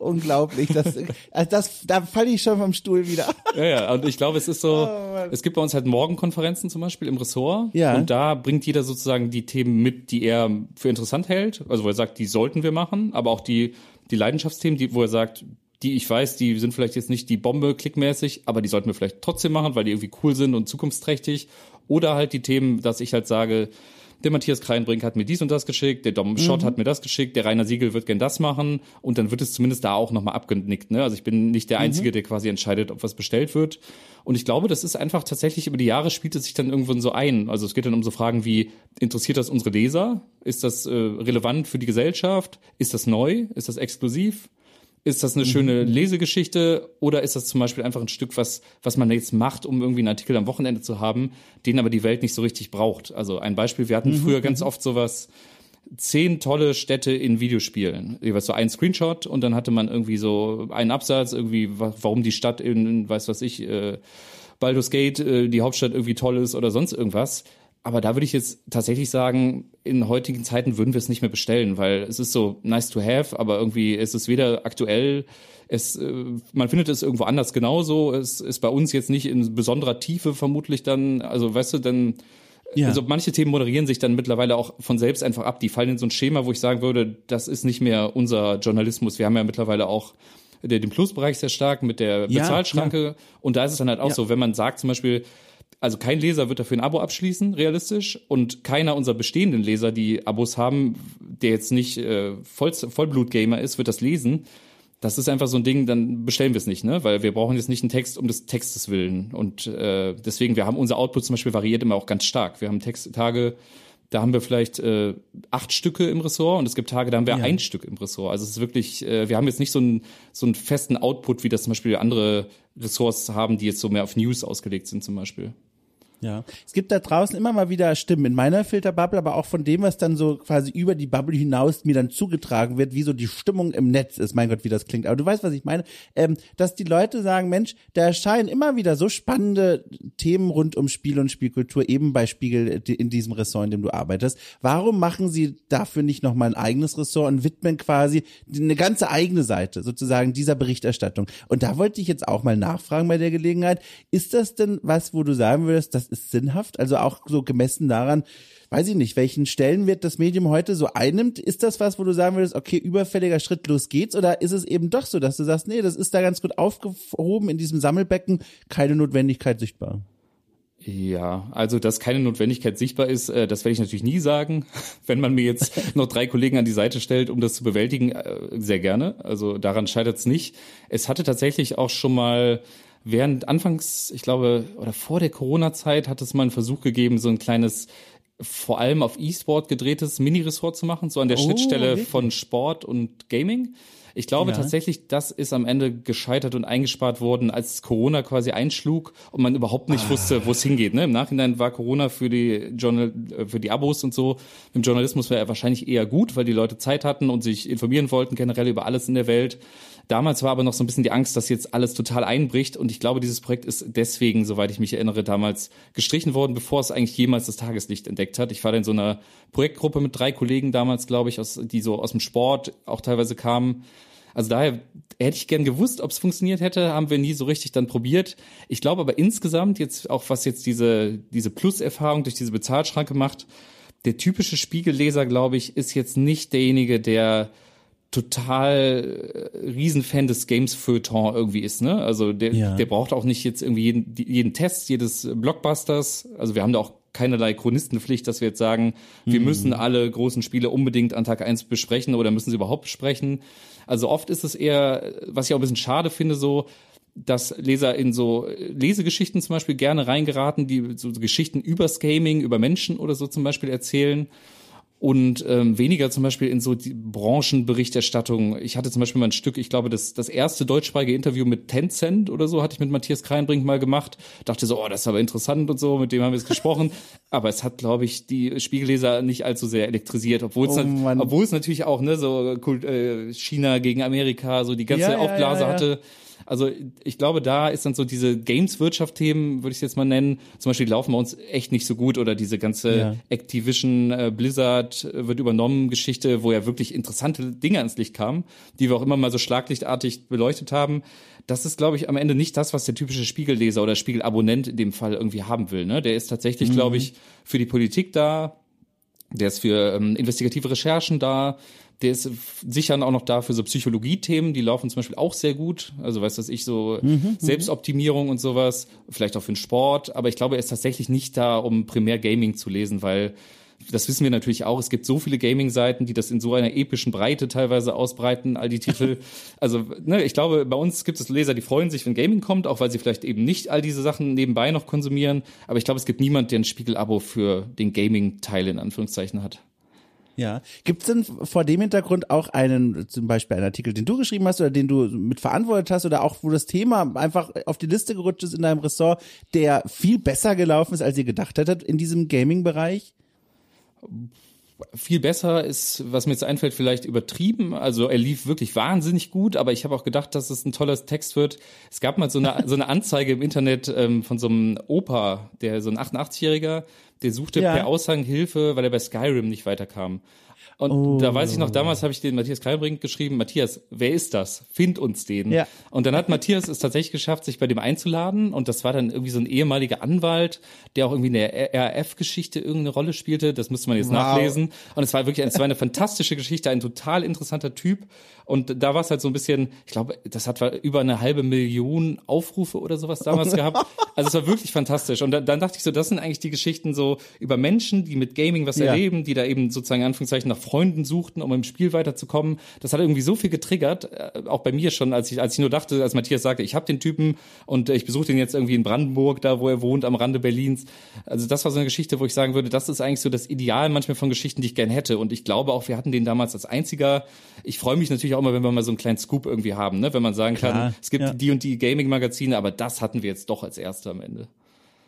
Unglaublich, das, also das, da falle ich schon vom Stuhl wieder. Ja, ja, und ich glaube, es ist so, oh, es gibt bei uns halt Morgenkonferenzen zum Beispiel im Ressort. Ja. Und da bringt jeder sozusagen die Themen mit, die er für interessant hält. Also wo er sagt, die sollten wir machen, aber auch die, die Leidenschaftsthemen, die, wo er sagt, die ich weiß, die sind vielleicht jetzt nicht die Bombe klickmäßig, aber die sollten wir vielleicht trotzdem machen, weil die irgendwie cool sind und zukunftsträchtig. Oder halt die Themen, dass ich halt sage, der Matthias Kreinbrink hat mir dies und das geschickt, der Dom Schott mhm. hat mir das geschickt, der Rainer Siegel wird gern das machen und dann wird es zumindest da auch nochmal abgenickt. Ne? Also ich bin nicht der mhm. Einzige, mhm. der quasi entscheidet, ob was bestellt wird. Und ich glaube, das ist einfach tatsächlich über die Jahre spielt es sich dann irgendwann so ein. Also es geht dann um so Fragen wie, interessiert das unsere Leser? Ist das äh, relevant für die Gesellschaft? Ist das neu? Ist das exklusiv? Ist das eine schöne Lesegeschichte oder ist das zum Beispiel einfach ein Stück, was, was man jetzt macht, um irgendwie einen Artikel am Wochenende zu haben, den aber die Welt nicht so richtig braucht? Also ein Beispiel, wir hatten früher ganz oft sowas, zehn tolle Städte in Videospielen. Jeweils so ein Screenshot und dann hatte man irgendwie so einen Absatz, irgendwie, warum die Stadt in, weiß was ich, äh, Baldur's Gate, äh, die Hauptstadt irgendwie toll ist oder sonst irgendwas. Aber da würde ich jetzt tatsächlich sagen, in heutigen Zeiten würden wir es nicht mehr bestellen, weil es ist so nice to have, aber irgendwie ist es weder aktuell, es, äh, man findet es irgendwo anders genauso. Es ist bei uns jetzt nicht in besonderer Tiefe vermutlich dann, also weißt du, dann ja. Also manche Themen moderieren sich dann mittlerweile auch von selbst einfach ab. Die fallen in so ein Schema, wo ich sagen würde, das ist nicht mehr unser Journalismus. Wir haben ja mittlerweile auch den Plusbereich sehr stark mit der Bezahlschranke. Ja, und da ist es dann halt auch so, wenn man sagt zum Beispiel, also kein Leser wird dafür ein Abo abschließen, realistisch. Und keiner unserer bestehenden Leser, die Abos haben, der jetzt nicht äh, Voll Vollblut-Gamer ist, wird das lesen. Das ist einfach so ein Ding, dann bestellen wir es nicht, ne? Weil wir brauchen jetzt nicht einen Text um des Textes willen. Und äh, deswegen, wir haben unser Output zum Beispiel variiert immer auch ganz stark. Wir haben Texttage, da haben wir vielleicht äh, acht Stücke im Ressort und es gibt Tage, da haben wir ja. ein Stück im Ressort. Also es ist wirklich, äh, wir haben jetzt nicht so einen so einen festen Output, wie das zum Beispiel andere Ressorts haben, die jetzt so mehr auf News ausgelegt sind zum Beispiel. Ja, es gibt da draußen immer mal wieder Stimmen in meiner Filterbubble, aber auch von dem, was dann so quasi über die Bubble hinaus mir dann zugetragen wird, wie so die Stimmung im Netz ist. Mein Gott, wie das klingt. Aber du weißt, was ich meine, ähm, dass die Leute sagen, Mensch, da erscheinen immer wieder so spannende Themen rund um Spiel und Spielkultur, eben bei Spiegel in diesem Ressort, in dem du arbeitest. Warum machen sie dafür nicht nochmal ein eigenes Ressort und widmen quasi eine ganze eigene Seite sozusagen dieser Berichterstattung? Und da wollte ich jetzt auch mal nachfragen bei der Gelegenheit, ist das denn was, wo du sagen würdest, das ist sinnhaft? Also auch so gemessen daran, weiß ich nicht, welchen Stellenwert das Medium heute so einnimmt. Ist das was, wo du sagen würdest, okay, überfälliger Schritt, los geht's? Oder ist es eben doch so, dass du sagst, nee, das ist da ganz gut aufgehoben in diesem Sammelbecken, keine Notwendigkeit sichtbar? Ja, also dass keine Notwendigkeit sichtbar ist, äh, das werde ich natürlich nie sagen. Wenn man mir jetzt noch drei Kollegen an die Seite stellt, um das zu bewältigen, äh, sehr gerne. Also daran scheitert es nicht. Es hatte tatsächlich auch schon mal während anfangs, ich glaube, oder vor der Corona-Zeit hat es mal einen Versuch gegeben, so ein kleines vor allem auf E-Sport gedrehtes Mini-Ressort zu machen, so an der oh, Schnittstelle wirklich? von Sport und Gaming. Ich glaube ja. tatsächlich, das ist am Ende gescheitert und eingespart worden, als Corona quasi einschlug und man überhaupt nicht ah. wusste, wo es hingeht. Ne? Im Nachhinein war Corona für die Journal äh, für die Abos und so im Journalismus wäre er wahrscheinlich eher gut, weil die Leute Zeit hatten und sich informieren wollten generell über alles in der Welt. Damals war aber noch so ein bisschen die Angst, dass jetzt alles total einbricht. Und ich glaube, dieses Projekt ist deswegen, soweit ich mich erinnere, damals gestrichen worden, bevor es eigentlich jemals das Tageslicht entdeckt hat. Ich war da in so einer Projektgruppe mit drei Kollegen damals, glaube ich, aus, die so aus dem Sport auch teilweise kamen. Also daher hätte ich gern gewusst, ob es funktioniert hätte, haben wir nie so richtig dann probiert. Ich glaube aber insgesamt jetzt auch, was jetzt diese, diese Plus-Erfahrung durch diese Bezahlschranke macht, der typische Spiegelleser, glaube ich, ist jetzt nicht derjenige, der total äh, Riesenfan des Games Feuilleton irgendwie ist, ne? Also der, ja. der braucht auch nicht jetzt irgendwie jeden, jeden Test jedes Blockbusters. Also wir haben da auch keinerlei Chronistenpflicht, dass wir jetzt sagen, wir mhm. müssen alle großen Spiele unbedingt an Tag eins besprechen oder müssen sie überhaupt besprechen. Also oft ist es eher, was ich auch ein bisschen schade finde, so, dass Leser in so Lesegeschichten zum Beispiel gerne reingeraten, die so Geschichten übers Gaming, über Menschen oder so zum Beispiel erzählen und ähm, weniger zum Beispiel in so die Branchenberichterstattung. Ich hatte zum Beispiel mal ein Stück, ich glaube, das, das erste deutschsprachige Interview mit Tencent oder so hatte ich mit Matthias Kreinbrink mal gemacht. Dachte so, oh, das ist aber interessant und so, mit dem haben wir es gesprochen. aber es hat, glaube ich, die Spiegelleser nicht allzu sehr elektrisiert, obwohl es, oh, obwohl es natürlich auch, ne, so äh, China gegen Amerika, so die ganze ja, Aufblase ja, ja, hatte. Also ich glaube, da ist dann so diese Games-Wirtschaft-Themen, würde ich jetzt mal nennen, zum Beispiel laufen bei uns echt nicht so gut oder diese ganze ja. Activision äh, Blizzard äh, wird übernommen Geschichte, wo ja wirklich interessante Dinge ans Licht kamen, die wir auch immer mal so schlaglichtartig beleuchtet haben. Das ist, glaube ich, am Ende nicht das, was der typische Spiegelleser oder Spiegelabonnent in dem Fall irgendwie haben will. Ne? Der ist tatsächlich, mhm. glaube ich, für die Politik da, der ist für ähm, investigative Recherchen da, der ist sicher auch noch da für so Psychologie-Themen, die laufen zum Beispiel auch sehr gut. Also weißt du, ich so mhm, mhm, Selbstoptimierung und sowas, vielleicht auch für den Sport. Aber ich glaube, er ist tatsächlich nicht da, um primär Gaming zu lesen, weil das wissen wir natürlich auch. Es gibt so viele Gaming-Seiten, die das in so einer epischen Breite teilweise ausbreiten, all die Titel. also, ne, ich glaube, bei uns gibt es Leser, die freuen sich, wenn Gaming kommt, auch weil sie vielleicht eben nicht all diese Sachen nebenbei noch konsumieren. Aber ich glaube, es gibt niemand, der ein Spiegel-Abo für den Gaming-Teil in Anführungszeichen hat. Ja. Gibt es denn vor dem Hintergrund auch einen, zum Beispiel einen Artikel, den du geschrieben hast oder den du mit verantwortet hast oder auch wo das Thema einfach auf die Liste gerutscht ist in deinem Ressort, der viel besser gelaufen ist, als ihr gedacht hättet in diesem Gaming-Bereich? Viel besser ist, was mir jetzt einfällt, vielleicht übertrieben. Also er lief wirklich wahnsinnig gut, aber ich habe auch gedacht, dass es ein toller Text wird. Es gab mal so eine, so eine Anzeige im Internet ähm, von so einem Opa, der so ein 88-Jähriger, der suchte ja. per Aushang Hilfe, weil er bei Skyrim nicht weiterkam. Und oh. da weiß ich noch, damals habe ich den Matthias Kalbrink geschrieben, Matthias, wer ist das? Find uns den. Ja. Und dann hat Matthias es tatsächlich geschafft, sich bei dem einzuladen. Und das war dann irgendwie so ein ehemaliger Anwalt, der auch irgendwie in der RAF-Geschichte irgendeine Rolle spielte. Das müsste man jetzt wow. nachlesen. Und es war wirklich, es war eine fantastische Geschichte, ein total interessanter Typ. Und da war es halt so ein bisschen, ich glaube, das hat über eine halbe Million Aufrufe oder sowas damals gehabt. Also es war wirklich fantastisch. Und dann, dann dachte ich so, das sind eigentlich die Geschichten so über Menschen, die mit Gaming was ja. erleben, die da eben sozusagen in Anführungszeichen nach Freunden suchten, um im Spiel weiterzukommen. Das hat irgendwie so viel getriggert, äh, auch bei mir schon, als ich, als ich nur dachte, als Matthias sagte, ich habe den Typen und ich besuche den jetzt irgendwie in Brandenburg, da wo er wohnt, am Rande Berlins. Also das war so eine Geschichte, wo ich sagen würde, das ist eigentlich so das Ideal manchmal von Geschichten, die ich gern hätte. Und ich glaube auch, wir hatten den damals als einziger. Ich freue mich natürlich auch immer, wenn wir mal so einen kleinen Scoop irgendwie haben, ne? wenn man sagen Klar, kann, es gibt ja. die und die Gaming-Magazine, aber das hatten wir jetzt doch als erster am Ende.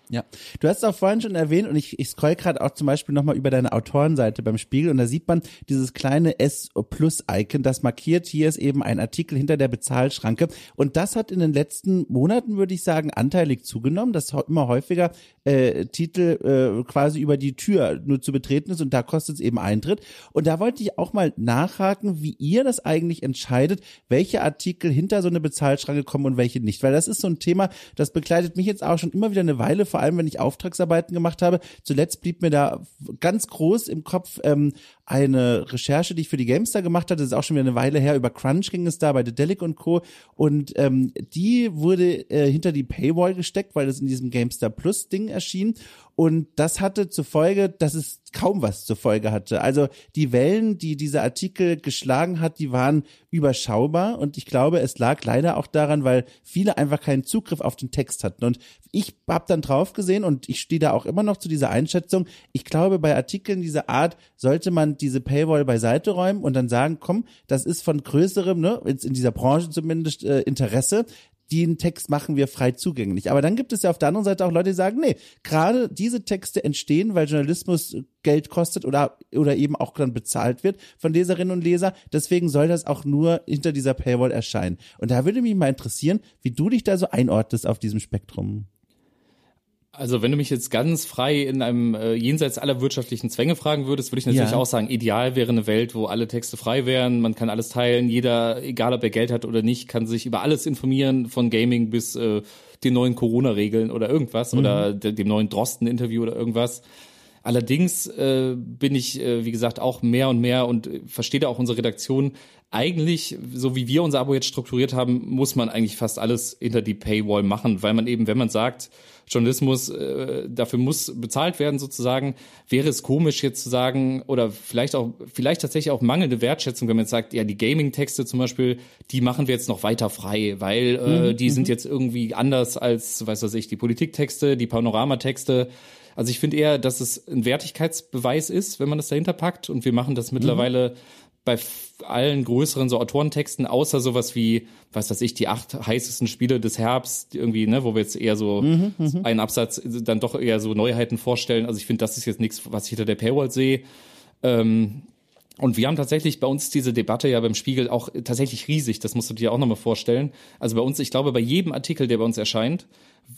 Ja, du hast es auch vorhin schon erwähnt und ich, ich scroll gerade auch zum Beispiel nochmal über deine Autorenseite beim Spiegel und da sieht man dieses kleine S Plus Icon, das markiert, hier ist eben ein Artikel hinter der Bezahlschranke und das hat in den letzten Monaten, würde ich sagen, anteilig zugenommen, dass immer häufiger äh, Titel äh, quasi über die Tür nur zu betreten ist und da kostet es eben Eintritt. Und da wollte ich auch mal nachhaken, wie ihr das eigentlich entscheidet, welche Artikel hinter so eine Bezahlschranke kommen und welche nicht, weil das ist so ein Thema, das begleitet mich jetzt auch schon immer wieder eine Weile vor allem wenn ich Auftragsarbeiten gemacht habe. Zuletzt blieb mir da ganz groß im Kopf ähm, eine Recherche, die ich für die Gamestar gemacht hatte. Das ist auch schon wieder eine Weile her. Über Crunch ging es da bei The Delic und Co. Und ähm, die wurde äh, hinter die Paywall gesteckt, weil es in diesem Gamestar Plus Ding erschien. Und das hatte zur Folge, dass es kaum was zur Folge hatte. Also die Wellen, die dieser Artikel geschlagen hat, die waren überschaubar. Und ich glaube, es lag leider auch daran, weil viele einfach keinen Zugriff auf den Text hatten. Und ich habe dann drauf gesehen und ich stehe da auch immer noch zu dieser Einschätzung. Ich glaube, bei Artikeln dieser Art sollte man diese Paywall beiseite räumen und dann sagen, komm, das ist von größerem, ne, in dieser Branche zumindest äh, Interesse den Text machen wir frei zugänglich. Aber dann gibt es ja auf der anderen Seite auch Leute, die sagen, nee, gerade diese Texte entstehen, weil Journalismus Geld kostet oder, oder eben auch dann bezahlt wird von Leserinnen und Leser. Deswegen soll das auch nur hinter dieser Paywall erscheinen. Und da würde mich mal interessieren, wie du dich da so einordnest auf diesem Spektrum. Also wenn du mich jetzt ganz frei in einem äh, jenseits aller wirtschaftlichen Zwänge fragen würdest, würde ich natürlich ja. auch sagen, ideal wäre eine Welt, wo alle Texte frei wären, man kann alles teilen, jeder, egal ob er Geld hat oder nicht, kann sich über alles informieren, von Gaming bis äh, den neuen Corona-Regeln oder irgendwas mhm. oder de dem neuen Drosten-Interview oder irgendwas. Allerdings äh, bin ich, äh, wie gesagt, auch mehr und mehr und äh, verstehe da auch unsere Redaktion. Eigentlich, so wie wir unser Abo jetzt strukturiert haben, muss man eigentlich fast alles hinter die Paywall machen, weil man eben, wenn man sagt, Journalismus, äh, dafür muss bezahlt werden sozusagen, wäre es komisch jetzt zu sagen, oder vielleicht auch, vielleicht tatsächlich auch mangelnde Wertschätzung, wenn man jetzt sagt, ja, die Gaming-Texte zum Beispiel, die machen wir jetzt noch weiter frei, weil äh, mhm. die sind mhm. jetzt irgendwie anders als, weiß was ich, die Politiktexte, die Panoramatexte. Also ich finde eher, dass es ein Wertigkeitsbeweis ist, wenn man das dahinter packt. Und wir machen das mhm. mittlerweile bei allen größeren so Autorentexten, außer sowas wie, was weiß ich, die acht heißesten Spiele des Herbst, irgendwie, ne, wo wir jetzt eher so mhm, mhm, einen Absatz dann doch eher so Neuheiten vorstellen. Also ich finde, das ist jetzt nichts, was ich hinter der Paywall sehe. Ähm, und wir haben tatsächlich bei uns diese Debatte ja beim Spiegel auch tatsächlich riesig. Das musst du dir auch nochmal vorstellen. Also bei uns, ich glaube, bei jedem Artikel, der bei uns erscheint,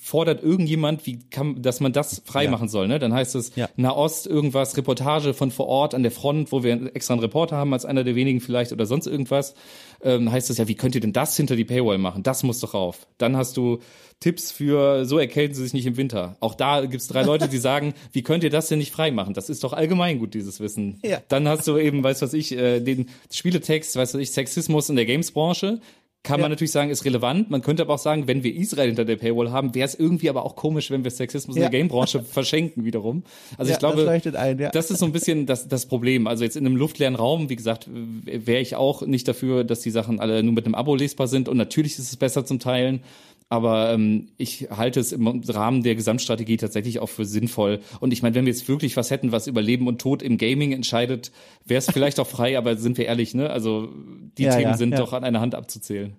fordert irgendjemand, wie kann, dass man das freimachen ja. soll. Ne? Dann heißt es ja. Nahost irgendwas, Reportage von vor Ort an der Front, wo wir extra einen Reporter haben als einer der wenigen vielleicht oder sonst irgendwas. Ähm, heißt es ja, wie könnt ihr denn das hinter die Paywall machen? Das muss doch rauf. Dann hast du Tipps für, so erkälten sie sich nicht im Winter. Auch da gibt's drei Leute, die sagen, wie könnt ihr das denn nicht freimachen? Das ist doch allgemein gut, dieses Wissen. Ja. Dann hast du eben, weißt was ich, äh, den Spieletext, weißt was ich, Sexismus in der Gamesbranche kann ja. man natürlich sagen, ist relevant. Man könnte aber auch sagen, wenn wir Israel hinter der Paywall haben, wäre es irgendwie aber auch komisch, wenn wir Sexismus ja. in der Gamebranche verschenken wiederum. Also ja, ich glaube, das, ein, das, ist so ein bisschen das, das Problem. Also jetzt in einem luftleeren Raum, wie gesagt, wäre ich auch nicht dafür, dass die Sachen alle nur mit einem Abo lesbar sind. Und natürlich ist es besser zum Teilen. Aber ähm, ich halte es im Rahmen der Gesamtstrategie tatsächlich auch für sinnvoll. Und ich meine, wenn wir jetzt wirklich was hätten, was über Leben und Tod im Gaming entscheidet, wäre es vielleicht auch frei, aber sind wir ehrlich, ne? Also die ja, Themen ja, sind ja. doch an einer Hand abzuzählen.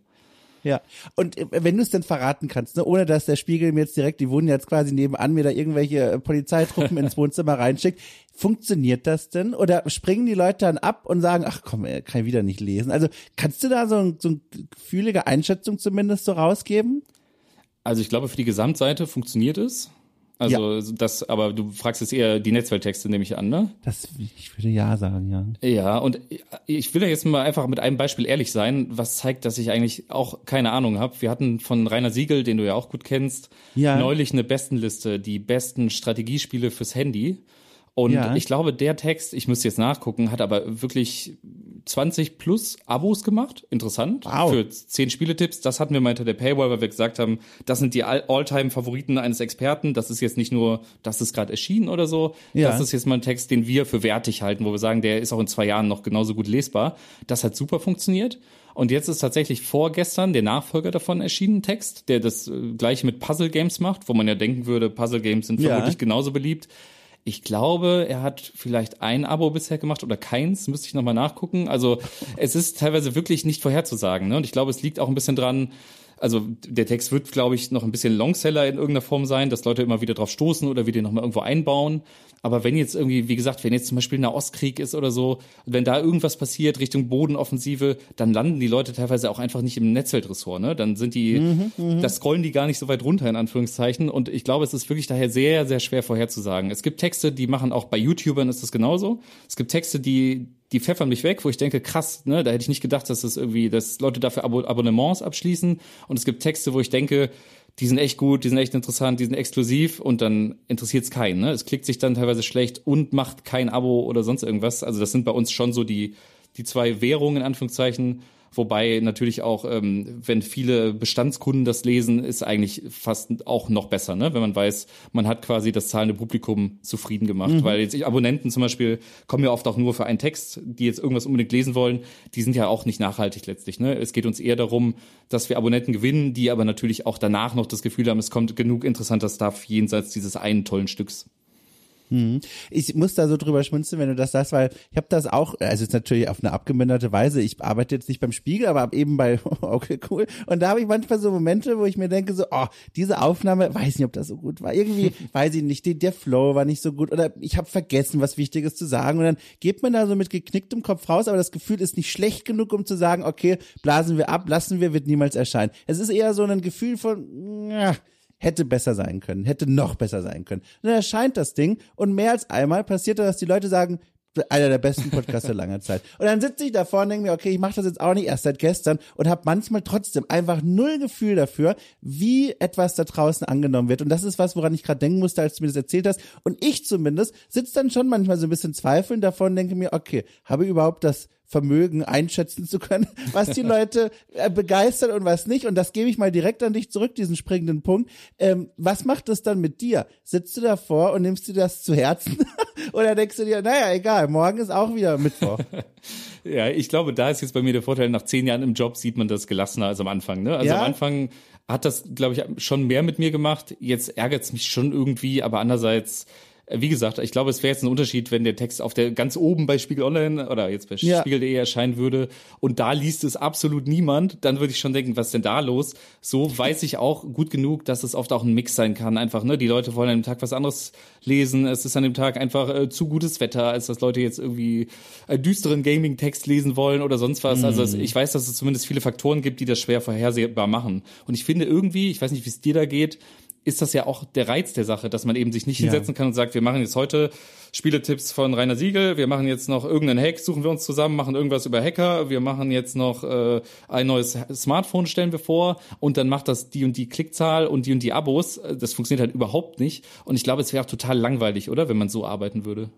Ja, und äh, wenn du es denn verraten kannst, ne, ohne dass der Spiegel mir jetzt direkt, die wohnen jetzt quasi nebenan, mir da irgendwelche äh, Polizeitruppen ins Wohnzimmer reinschickt, funktioniert das denn? Oder springen die Leute dann ab und sagen, ach komm, ey, kann ich wieder nicht lesen? Also kannst du da so, ein, so eine gefühlige Einschätzung zumindest so rausgeben? Also ich glaube, für die Gesamtseite funktioniert es. Also ja. das, aber du fragst jetzt eher die Netzwerktexte, nehme ich an, ne? Das, ich würde ja sagen, ja. Ja, und ich will ja jetzt mal einfach mit einem Beispiel ehrlich sein, was zeigt, dass ich eigentlich auch keine Ahnung habe. Wir hatten von Rainer Siegel, den du ja auch gut kennst, ja. neulich eine Bestenliste, die besten Strategiespiele fürs Handy. Und ja. ich glaube, der Text, ich müsste jetzt nachgucken, hat aber wirklich 20 plus Abos gemacht. Interessant. Wow. Für 10 Spieletipps. Das hatten wir mal hinter der Paywall, weil wir gesagt haben, das sind die All-Time-Favoriten eines Experten. Das ist jetzt nicht nur, das ist gerade erschienen oder so. Ja. Das ist jetzt mal ein Text, den wir für wertig halten, wo wir sagen, der ist auch in zwei Jahren noch genauso gut lesbar. Das hat super funktioniert. Und jetzt ist tatsächlich vorgestern der Nachfolger davon erschienen, Text, der das äh, gleiche mit Puzzle Games macht, wo man ja denken würde, Puzzle Games sind vermutlich ja. genauso beliebt. Ich glaube, er hat vielleicht ein Abo bisher gemacht oder keins, müsste ich nochmal nachgucken. Also es ist teilweise wirklich nicht vorherzusagen. Ne? Und ich glaube, es liegt auch ein bisschen dran, also der Text wird, glaube ich, noch ein bisschen Longseller in irgendeiner Form sein, dass Leute immer wieder drauf stoßen oder wieder nochmal irgendwo einbauen. Aber wenn jetzt irgendwie, wie gesagt, wenn jetzt zum Beispiel ein Ostkrieg ist oder so, wenn da irgendwas passiert Richtung Bodenoffensive, dann landen die Leute teilweise auch einfach nicht im Netzweltressort, ne? Dann sind die, mhm, mhm, das scrollen die gar nicht so weit runter, in Anführungszeichen. Und ich glaube, es ist wirklich daher sehr, sehr schwer vorherzusagen. Es gibt Texte, die machen auch bei YouTubern ist das genauso. Es gibt Texte, die, die pfeffern mich weg, wo ich denke, krass, ne, da hätte ich nicht gedacht, dass das irgendwie, dass Leute dafür Abo Abonnements abschließen. Und es gibt Texte, wo ich denke, die sind echt gut, die sind echt interessant, die sind exklusiv und dann interessiert es keinen. Ne? Es klickt sich dann teilweise schlecht und macht kein Abo oder sonst irgendwas. Also das sind bei uns schon so die, die zwei Währungen in Anführungszeichen. Wobei natürlich auch, ähm, wenn viele Bestandskunden das lesen, ist eigentlich fast auch noch besser, ne? wenn man weiß, man hat quasi das zahlende Publikum zufrieden gemacht. Mhm. Weil jetzt Abonnenten zum Beispiel kommen ja oft auch nur für einen Text, die jetzt irgendwas unbedingt lesen wollen, die sind ja auch nicht nachhaltig letztlich. Ne? Es geht uns eher darum, dass wir Abonnenten gewinnen, die aber natürlich auch danach noch das Gefühl haben, es kommt genug interessanter Stuff jenseits dieses einen tollen Stücks. Hm. Ich muss da so drüber schmunzeln, wenn du das sagst, weil ich habe das auch, also jetzt natürlich auf eine abgeminderte Weise. Ich arbeite jetzt nicht beim Spiegel, aber eben bei Okay cool. Und da habe ich manchmal so Momente, wo ich mir denke so, oh, diese Aufnahme, weiß nicht, ob das so gut war. Irgendwie, weiß ich nicht, der Flow war nicht so gut oder ich habe vergessen, was Wichtiges zu sagen. Und dann geht man da so mit geknicktem Kopf raus, aber das Gefühl ist nicht schlecht genug, um zu sagen, okay, blasen wir ab, lassen wir, wird niemals erscheinen. Es ist eher so ein Gefühl von, ja, hätte besser sein können, hätte noch besser sein können. Und dann erscheint das Ding und mehr als einmal passiert das, dass die Leute sagen, einer der besten Podcasts der langer Zeit. Und dann sitze ich davor und denke mir, okay, ich mache das jetzt auch nicht erst seit gestern und habe manchmal trotzdem einfach null Gefühl dafür, wie etwas da draußen angenommen wird. Und das ist was, woran ich gerade denken musste, als du mir das erzählt hast. Und ich zumindest sitze dann schon manchmal so ein bisschen zweifelnd davon und denke mir, okay, habe ich überhaupt das Vermögen einschätzen zu können, was die Leute äh, begeistert und was nicht. Und das gebe ich mal direkt an dich zurück, diesen springenden Punkt. Ähm, was macht das dann mit dir? Sitzt du davor und nimmst du das zu Herzen? Oder denkst du dir, naja, egal, morgen ist auch wieder Mittwoch? ja, ich glaube, da ist jetzt bei mir der Vorteil, nach zehn Jahren im Job sieht man das gelassener als am Anfang. Ne? Also ja? am Anfang hat das, glaube ich, schon mehr mit mir gemacht. Jetzt ärgert es mich schon irgendwie, aber andererseits wie gesagt, ich glaube, es wäre jetzt ein Unterschied, wenn der Text auf der ganz oben bei Spiegel Online oder jetzt bei ja. Spiegel.de erscheinen würde und da liest es absolut niemand, dann würde ich schon denken, was ist denn da los? So weiß ich auch gut genug, dass es oft auch ein Mix sein kann. Einfach, ne, die Leute wollen an dem Tag was anderes lesen. Es ist an dem Tag einfach äh, zu gutes Wetter, als dass Leute jetzt irgendwie einen düsteren Gaming-Text lesen wollen oder sonst was. Also, mhm. Also ich weiß, dass es zumindest viele Faktoren gibt, die das schwer vorhersehbar machen. Und ich finde irgendwie, ich weiß nicht, wie es dir da geht, ist das ja auch der Reiz der Sache, dass man eben sich nicht hinsetzen kann und sagt, wir machen jetzt heute Spieletipps von Rainer Siegel, wir machen jetzt noch irgendeinen Hack, suchen wir uns zusammen, machen irgendwas über Hacker, wir machen jetzt noch äh, ein neues Smartphone, stellen wir vor und dann macht das die und die Klickzahl und die und die Abos. Das funktioniert halt überhaupt nicht. Und ich glaube, es wäre auch total langweilig, oder, wenn man so arbeiten würde.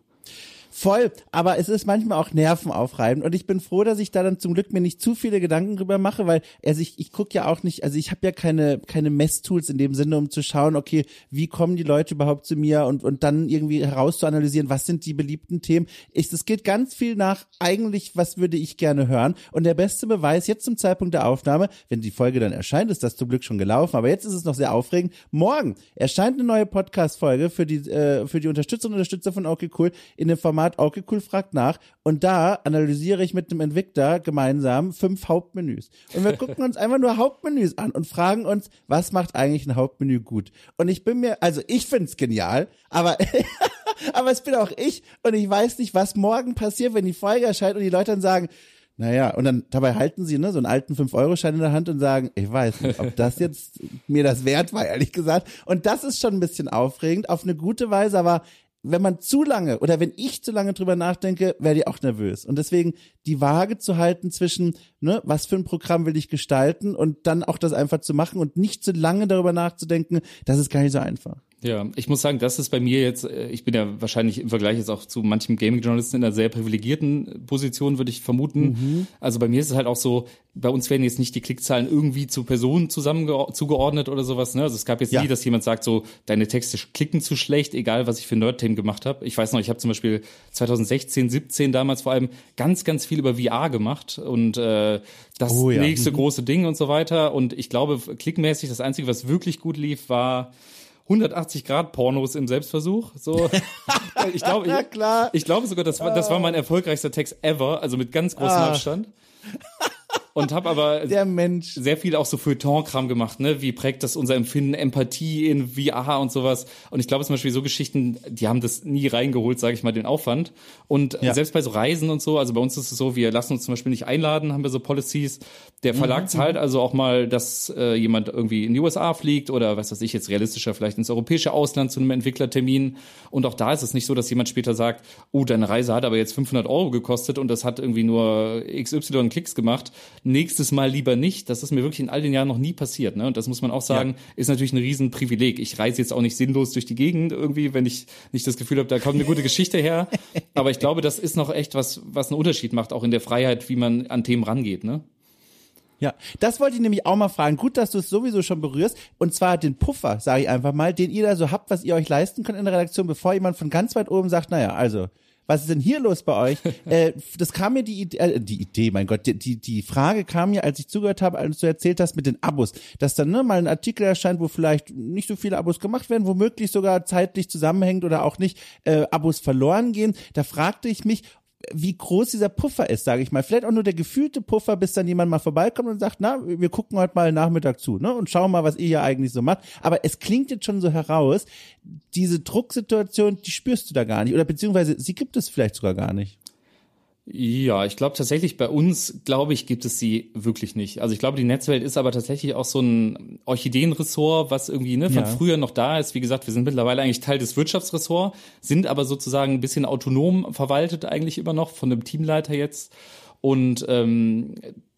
Voll, aber es ist manchmal auch nervenaufreibend und ich bin froh, dass ich da dann zum Glück mir nicht zu viele Gedanken drüber mache, weil also ich, ich gucke ja auch nicht, also ich habe ja keine keine Messtools in dem Sinne, um zu schauen, okay, wie kommen die Leute überhaupt zu mir und und dann irgendwie herauszuanalysieren, was sind die beliebten Themen. Ich, das geht ganz viel nach eigentlich, was würde ich gerne hören und der beste Beweis jetzt zum Zeitpunkt der Aufnahme, wenn die Folge dann erscheint, ist das zum Glück schon gelaufen, aber jetzt ist es noch sehr aufregend. Morgen erscheint eine neue Podcast Folge für die äh, für die Unterstützerinnen und Unterstützer von okay cool in dem Format okay cool fragt nach und da analysiere ich mit dem Entwickler gemeinsam fünf Hauptmenüs und wir gucken uns einfach nur Hauptmenüs an und fragen uns, was macht eigentlich ein Hauptmenü gut? Und ich bin mir, also ich find's genial, aber aber es bin auch ich und ich weiß nicht, was morgen passiert, wenn die Folge erscheint und die Leute dann sagen, naja, und dann dabei halten sie ne, so einen alten 5-Euro-Schein in der Hand und sagen, ich weiß nicht, ob das jetzt mir das wert war, ehrlich gesagt. Und das ist schon ein bisschen aufregend, auf eine gute Weise, aber wenn man zu lange oder wenn ich zu lange drüber nachdenke, werde ich auch nervös. Und deswegen die Waage zu halten zwischen, ne, was für ein Programm will ich gestalten und dann auch das einfach zu machen und nicht zu lange darüber nachzudenken, das ist gar nicht so einfach. Ja, ich muss sagen, das ist bei mir jetzt, äh, ich bin ja wahrscheinlich im Vergleich jetzt auch zu manchem Gaming-Journalisten in einer sehr privilegierten Position, würde ich vermuten. Mhm. Also bei mir ist es halt auch so, bei uns werden jetzt nicht die Klickzahlen irgendwie zu Personen zusammen zugeordnet oder sowas. Ne? Also es gab jetzt ja. nie, dass jemand sagt, so, deine Texte klicken zu schlecht, egal was ich für Nerd-Themen gemacht habe. Ich weiß noch, ich habe zum Beispiel 2016, 17 damals vor allem ganz, ganz viel über VR gemacht und äh, das oh, ja. nächste mhm. große Ding und so weiter. Und ich glaube, klickmäßig, das Einzige, was wirklich gut lief, war 180 Grad Pornos im Selbstversuch. So, ich glaube, ja, ich, ich glaube sogar, das war, das war mein erfolgreichster Text ever, also mit ganz großem ah. Abstand und habe aber sehr viel auch so Feuilleton-Kram gemacht, ne? Wie prägt das unser Empfinden, Empathie in VR und sowas. Und ich glaube zum Beispiel so Geschichten, die haben das nie reingeholt, sage ich mal, den Aufwand. Und ja. selbst bei so Reisen und so, also bei uns ist es so, wir lassen uns zum Beispiel nicht einladen, haben wir so Policies. Der Verlag mhm. zahlt also auch mal, dass äh, jemand irgendwie in die USA fliegt oder was weiß ich jetzt realistischer vielleicht ins europäische Ausland zu einem Entwicklertermin. Und auch da ist es nicht so, dass jemand später sagt, oh, deine Reise hat aber jetzt 500 Euro gekostet und das hat irgendwie nur XY Klicks gemacht nächstes Mal lieber nicht. Das ist mir wirklich in all den Jahren noch nie passiert. Ne? Und das muss man auch sagen, ja. ist natürlich ein Riesenprivileg. Ich reise jetzt auch nicht sinnlos durch die Gegend irgendwie, wenn ich nicht das Gefühl habe, da kommt eine gute Geschichte her. Aber ich glaube, das ist noch echt was, was einen Unterschied macht, auch in der Freiheit, wie man an Themen rangeht. Ne? Ja, das wollte ich nämlich auch mal fragen. Gut, dass du es sowieso schon berührst. Und zwar den Puffer, sage ich einfach mal, den ihr da so habt, was ihr euch leisten könnt in der Redaktion, bevor jemand von ganz weit oben sagt, naja, also was ist denn hier los bei euch? äh, das kam mir die Idee, äh, die Idee, mein Gott, die, die, die Frage kam mir, als ich zugehört habe, als du erzählt hast mit den Abos, dass dann ne, mal ein Artikel erscheint, wo vielleicht nicht so viele Abos gemacht werden, womöglich sogar zeitlich zusammenhängt oder auch nicht äh, Abos verloren gehen. Da fragte ich mich, wie groß dieser Puffer ist, sage ich mal. Vielleicht auch nur der gefühlte Puffer, bis dann jemand mal vorbeikommt und sagt, na, wir gucken heute mal Nachmittag zu, ne? Und schauen mal, was ihr hier eigentlich so macht. Aber es klingt jetzt schon so heraus, diese Drucksituation, die spürst du da gar nicht. Oder beziehungsweise sie gibt es vielleicht sogar gar nicht. Ja, ich glaube tatsächlich bei uns, glaube ich, gibt es sie wirklich nicht. Also ich glaube, die Netzwelt ist aber tatsächlich auch so ein Orchideenressort, was irgendwie ne, von ja. früher noch da ist. Wie gesagt, wir sind mittlerweile eigentlich Teil des Wirtschaftsressorts, sind aber sozusagen ein bisschen autonom verwaltet eigentlich immer noch von dem Teamleiter jetzt. Und ähm,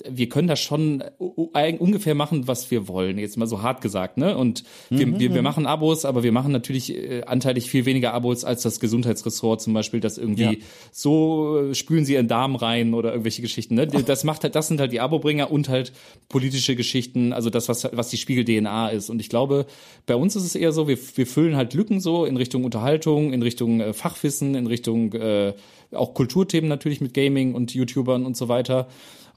wir können das schon ungefähr machen, was wir wollen, jetzt mal so hart gesagt, ne? Und wir, mhm. wir, wir machen Abos, aber wir machen natürlich äh, anteilig viel weniger Abos als das Gesundheitsressort zum Beispiel, das irgendwie ja. so äh, spülen sie ihren Darm rein oder irgendwelche Geschichten, ne? Das macht halt, das sind halt die Abobringer und halt politische Geschichten, also das, was, was die Spiegel-DNA ist. Und ich glaube, bei uns ist es eher so, wir, wir füllen halt Lücken so in Richtung Unterhaltung, in Richtung äh, Fachwissen, in Richtung äh, auch Kulturthemen natürlich mit Gaming und YouTubern und so weiter.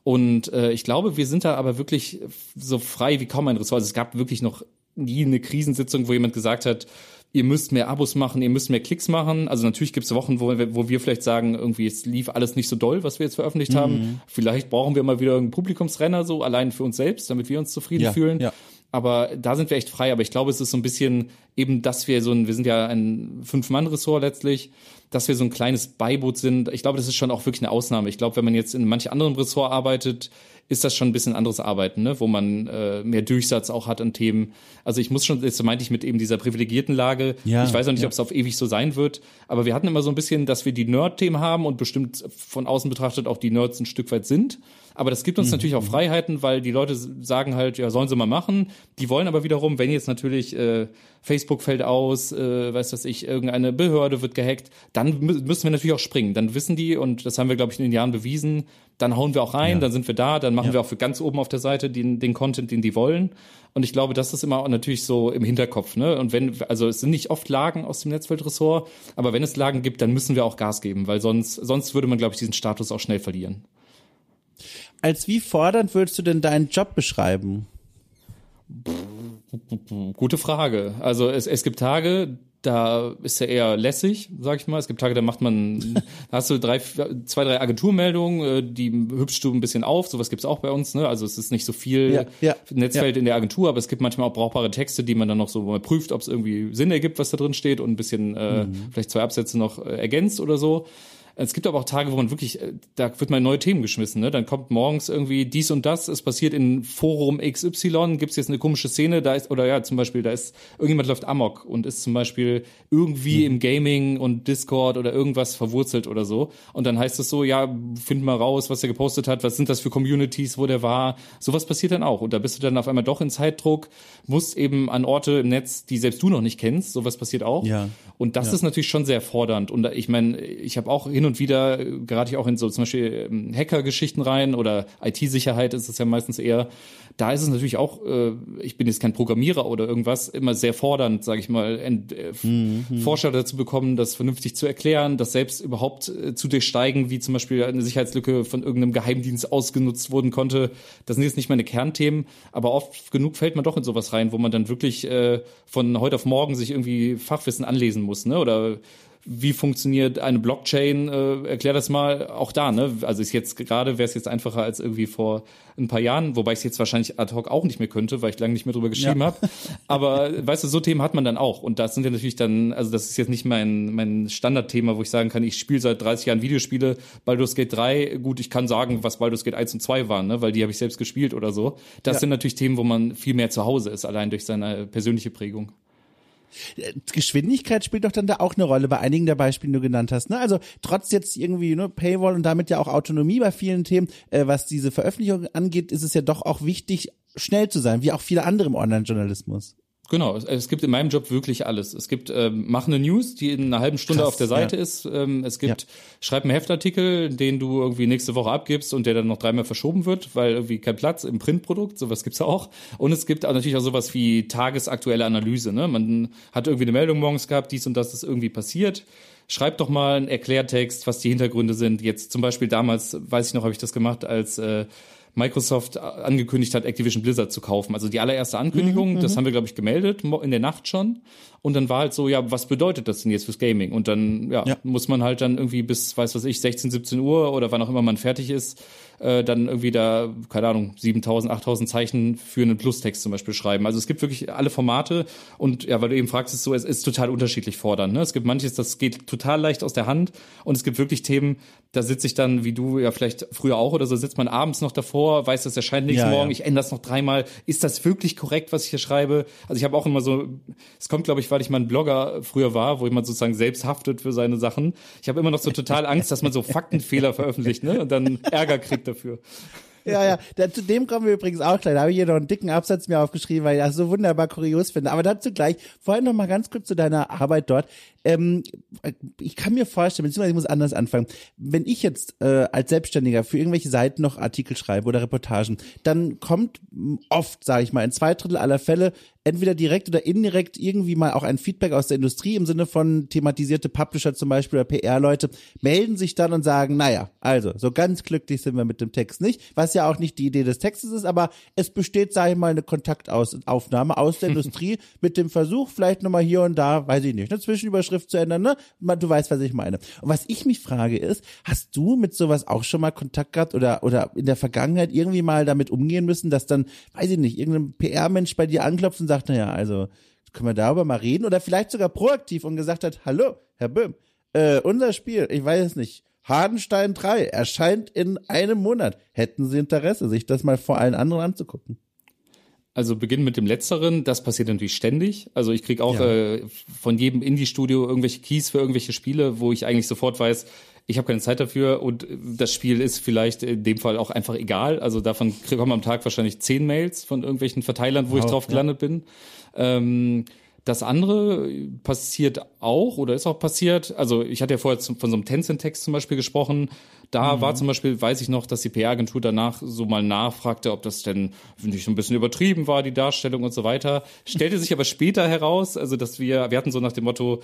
Und äh, ich glaube, wir sind da aber wirklich so frei wie kaum ein Ressort. Also es gab wirklich noch nie eine Krisensitzung, wo jemand gesagt hat, ihr müsst mehr Abos machen, ihr müsst mehr Klicks machen. Also natürlich gibt es Wochen, wo wir, wo wir vielleicht sagen, irgendwie es lief alles nicht so doll, was wir jetzt veröffentlicht mhm. haben. Vielleicht brauchen wir mal wieder einen Publikumsrenner so allein für uns selbst, damit wir uns zufrieden ja, fühlen. Ja. Aber da sind wir echt frei. Aber ich glaube, es ist so ein bisschen eben, dass wir so ein, wir sind ja ein Fünf-Mann-Ressort letztlich dass wir so ein kleines Beiboot sind. Ich glaube, das ist schon auch wirklich eine Ausnahme. Ich glaube, wenn man jetzt in manch anderen Ressort arbeitet, ist das schon ein bisschen anderes Arbeiten, ne? wo man äh, mehr Durchsatz auch hat an Themen. Also ich muss schon, das meinte ich mit eben dieser privilegierten Lage. Ja, ich weiß auch nicht, ja. ob es auf ewig so sein wird, aber wir hatten immer so ein bisschen, dass wir die Nerd-Themen haben und bestimmt von außen betrachtet auch die Nerds ein Stück weit sind. Aber das gibt uns mhm. natürlich auch Freiheiten, weil die Leute sagen halt, ja, sollen sie mal machen. Die wollen aber wiederum, wenn jetzt natürlich äh, Facebook fällt aus, äh, weiß was ich, irgendeine Behörde wird gehackt, dann müssen wir natürlich auch springen. Dann wissen die, und das haben wir, glaube ich, in den Jahren bewiesen, dann hauen wir auch rein, ja. dann sind wir da, dann machen ja. wir auch für ganz oben auf der Seite den, den Content, den die wollen. Und ich glaube, das ist immer natürlich so im Hinterkopf. Ne? Und wenn, also es sind nicht oft Lagen aus dem Netzweltressort, aber wenn es Lagen gibt, dann müssen wir auch Gas geben, weil sonst, sonst würde man, glaube ich, diesen Status auch schnell verlieren. Als wie fordernd würdest du denn deinen Job beschreiben? Gute Frage. Also es, es gibt Tage, da ist er eher lässig, sag ich mal. Es gibt Tage, da macht man, da hast du drei, zwei, drei Agenturmeldungen, äh, die hübschst du ein bisschen auf. Sowas gibt's auch bei uns. Ne? Also es ist nicht so viel ja, ja, Netzfeld ja. in der Agentur, aber es gibt manchmal auch brauchbare Texte, die man dann noch so mal prüft, ob es irgendwie Sinn ergibt, was da drin steht und ein bisschen äh, mhm. vielleicht zwei Absätze noch äh, ergänzt oder so. Es gibt aber auch Tage, wo man wirklich, äh, da wird mal neue Themen geschmissen. Ne? Dann kommt morgens irgendwie dies und das, es passiert in Forum XY, gibt es jetzt eine komische Szene, da ist, oder ja, zum Beispiel, da ist, irgendjemand läuft Amok und ist zum Beispiel irgendwie mhm. im Gaming und Discord oder irgendwas verwurzelt oder so. Und dann heißt es so, ja, find mal raus, was er gepostet hat, was sind das für Communities, wo der war. Sowas passiert dann auch. Und da bist du dann auf einmal doch in Zeitdruck, musst eben an Orte im Netz, die selbst du noch nicht kennst, sowas passiert auch. Ja. Und das ja. ist natürlich schon sehr fordernd. Und ich meine, ich habe auch hin hin und wieder gerate ich auch in so zum Beispiel ähm, Hacker-Geschichten rein oder IT-Sicherheit ist es ja meistens eher. Da ist es natürlich auch, äh, ich bin jetzt kein Programmierer oder irgendwas, immer sehr fordernd, sage ich mal, ent, äh, mhm. Forscher dazu bekommen, das vernünftig zu erklären, das selbst überhaupt äh, zu durchsteigen, wie zum Beispiel eine Sicherheitslücke von irgendeinem Geheimdienst ausgenutzt wurden konnte. Das sind jetzt nicht meine Kernthemen, aber oft genug fällt man doch in sowas rein, wo man dann wirklich äh, von heute auf morgen sich irgendwie Fachwissen anlesen muss, ne? Oder wie funktioniert eine Blockchain? Äh, erklär das mal auch da, ne? Also ist jetzt gerade wäre es jetzt einfacher als irgendwie vor ein paar Jahren, wobei ich es jetzt wahrscheinlich ad hoc auch nicht mehr könnte, weil ich lange nicht mehr drüber geschrieben ja. habe. Aber weißt du, so Themen hat man dann auch. Und das sind ja natürlich dann, also das ist jetzt nicht mein, mein Standardthema, wo ich sagen kann, ich spiele seit 30 Jahren Videospiele, Baldur's Gate 3, gut, ich kann sagen, was Baldur's Gate 1 und 2 waren, ne? weil die habe ich selbst gespielt oder so. Das ja. sind natürlich Themen, wo man viel mehr zu Hause ist, allein durch seine persönliche Prägung. Geschwindigkeit spielt doch dann da auch eine Rolle bei einigen der Beispiele, die du genannt hast. Ne? Also trotz jetzt irgendwie ne, Paywall und damit ja auch Autonomie bei vielen Themen, äh, was diese Veröffentlichung angeht, ist es ja doch auch wichtig, schnell zu sein, wie auch viele andere im Online-Journalismus. Genau, es, gibt in meinem Job wirklich alles. Es gibt ähm, mach eine News, die in einer halben Stunde Krass, auf der Seite ja. ist. Ähm, es gibt ja. schreib einen Heftartikel, den du irgendwie nächste Woche abgibst und der dann noch dreimal verschoben wird, weil irgendwie kein Platz im Printprodukt. Sowas gibt's auch. Und es gibt auch natürlich auch sowas wie tagesaktuelle Analyse. Ne? Man hat irgendwie eine Meldung morgens gehabt, dies und das ist irgendwie passiert. Schreib doch mal einen Erklärtext, was die Hintergründe sind. Jetzt zum Beispiel damals, weiß ich noch, habe ich das gemacht, als äh, Microsoft angekündigt hat, Activision Blizzard zu kaufen. Also die allererste Ankündigung, mhm, das mhm. haben wir, glaube ich, gemeldet in der Nacht schon. Und dann war halt so, ja, was bedeutet das denn jetzt fürs Gaming? Und dann, ja, ja. muss man halt dann irgendwie bis, weiß was ich, 16, 17 Uhr oder wann auch immer man fertig ist, äh, dann irgendwie da, keine Ahnung, 7000, 8000 Zeichen für einen Plustext zum Beispiel schreiben. Also es gibt wirklich alle Formate und ja, weil du eben fragst, ist so, es ist total unterschiedlich fordernd. Ne? Es gibt manches, das geht total leicht aus der Hand und es gibt wirklich Themen, da sitze ich dann, wie du ja vielleicht früher auch oder so, sitzt man abends noch davor, weiß, das erscheint nächsten ja, Morgen, ja. ich ändere das noch dreimal. Ist das wirklich korrekt, was ich hier schreibe? Also ich habe auch immer so, es kommt, glaube ich, weil ich mal ein Blogger früher war, wo jemand sozusagen selbst haftet für seine Sachen. Ich habe immer noch so total Angst, dass man so Faktenfehler veröffentlicht, ne? Und dann Ärger kriegt dafür. Ja, ja, da, zu dem kommen wir übrigens auch gleich. Da habe ich hier noch einen dicken Absatz mir aufgeschrieben, weil ich das so wunderbar kurios finde. Aber dazu gleich. Vorhin noch mal ganz kurz zu deiner Arbeit dort. Ähm, ich kann mir vorstellen, beziehungsweise ich muss anders anfangen. Wenn ich jetzt äh, als Selbstständiger für irgendwelche Seiten noch Artikel schreibe oder Reportagen, dann kommt oft, sage ich mal, in zwei Drittel aller Fälle entweder direkt oder indirekt irgendwie mal auch ein Feedback aus der Industrie im Sinne von thematisierte Publisher zum Beispiel oder PR-Leute melden sich dann und sagen, naja, also so ganz glücklich sind wir mit dem Text nicht, was ja auch nicht die Idee des Textes ist, aber es besteht, sage ich mal, eine Kontaktaufnahme aus der Industrie mit dem Versuch, vielleicht nochmal hier und da, weiß ich nicht, eine Zwischenüberschrift zu ändern, ne? Du weißt, was ich meine. Und was ich mich frage ist, hast du mit sowas auch schon mal Kontakt gehabt oder, oder in der Vergangenheit irgendwie mal damit umgehen müssen, dass dann, weiß ich nicht, irgendein PR-Mensch bei dir anklopft und sagt, naja, also können wir darüber mal reden oder vielleicht sogar proaktiv und gesagt hat, hallo, Herr Böhm, äh, unser Spiel, ich weiß es nicht, Hardenstein 3 erscheint in einem Monat. Hätten Sie Interesse, sich das mal vor allen anderen anzugucken? Also beginnen mit dem Letzteren, das passiert natürlich ständig. Also ich krieg auch ja. äh, von jedem Indie-Studio irgendwelche Keys für irgendwelche Spiele, wo ich eigentlich sofort weiß, ich habe keine Zeit dafür und das Spiel ist vielleicht in dem Fall auch einfach egal. Also davon kommen am Tag wahrscheinlich zehn Mails von irgendwelchen Verteilern, wo wow, ich drauf gelandet ja. bin. Ähm, das andere passiert auch oder ist auch passiert. Also ich hatte ja vorher von so einem Tencent-Text zum Beispiel gesprochen. Da mhm. war zum Beispiel, weiß ich noch, dass die PR-Agentur danach so mal nachfragte, ob das denn nicht so ein bisschen übertrieben war, die Darstellung und so weiter. Stellte sich aber später heraus, also dass wir, wir hatten so nach dem Motto,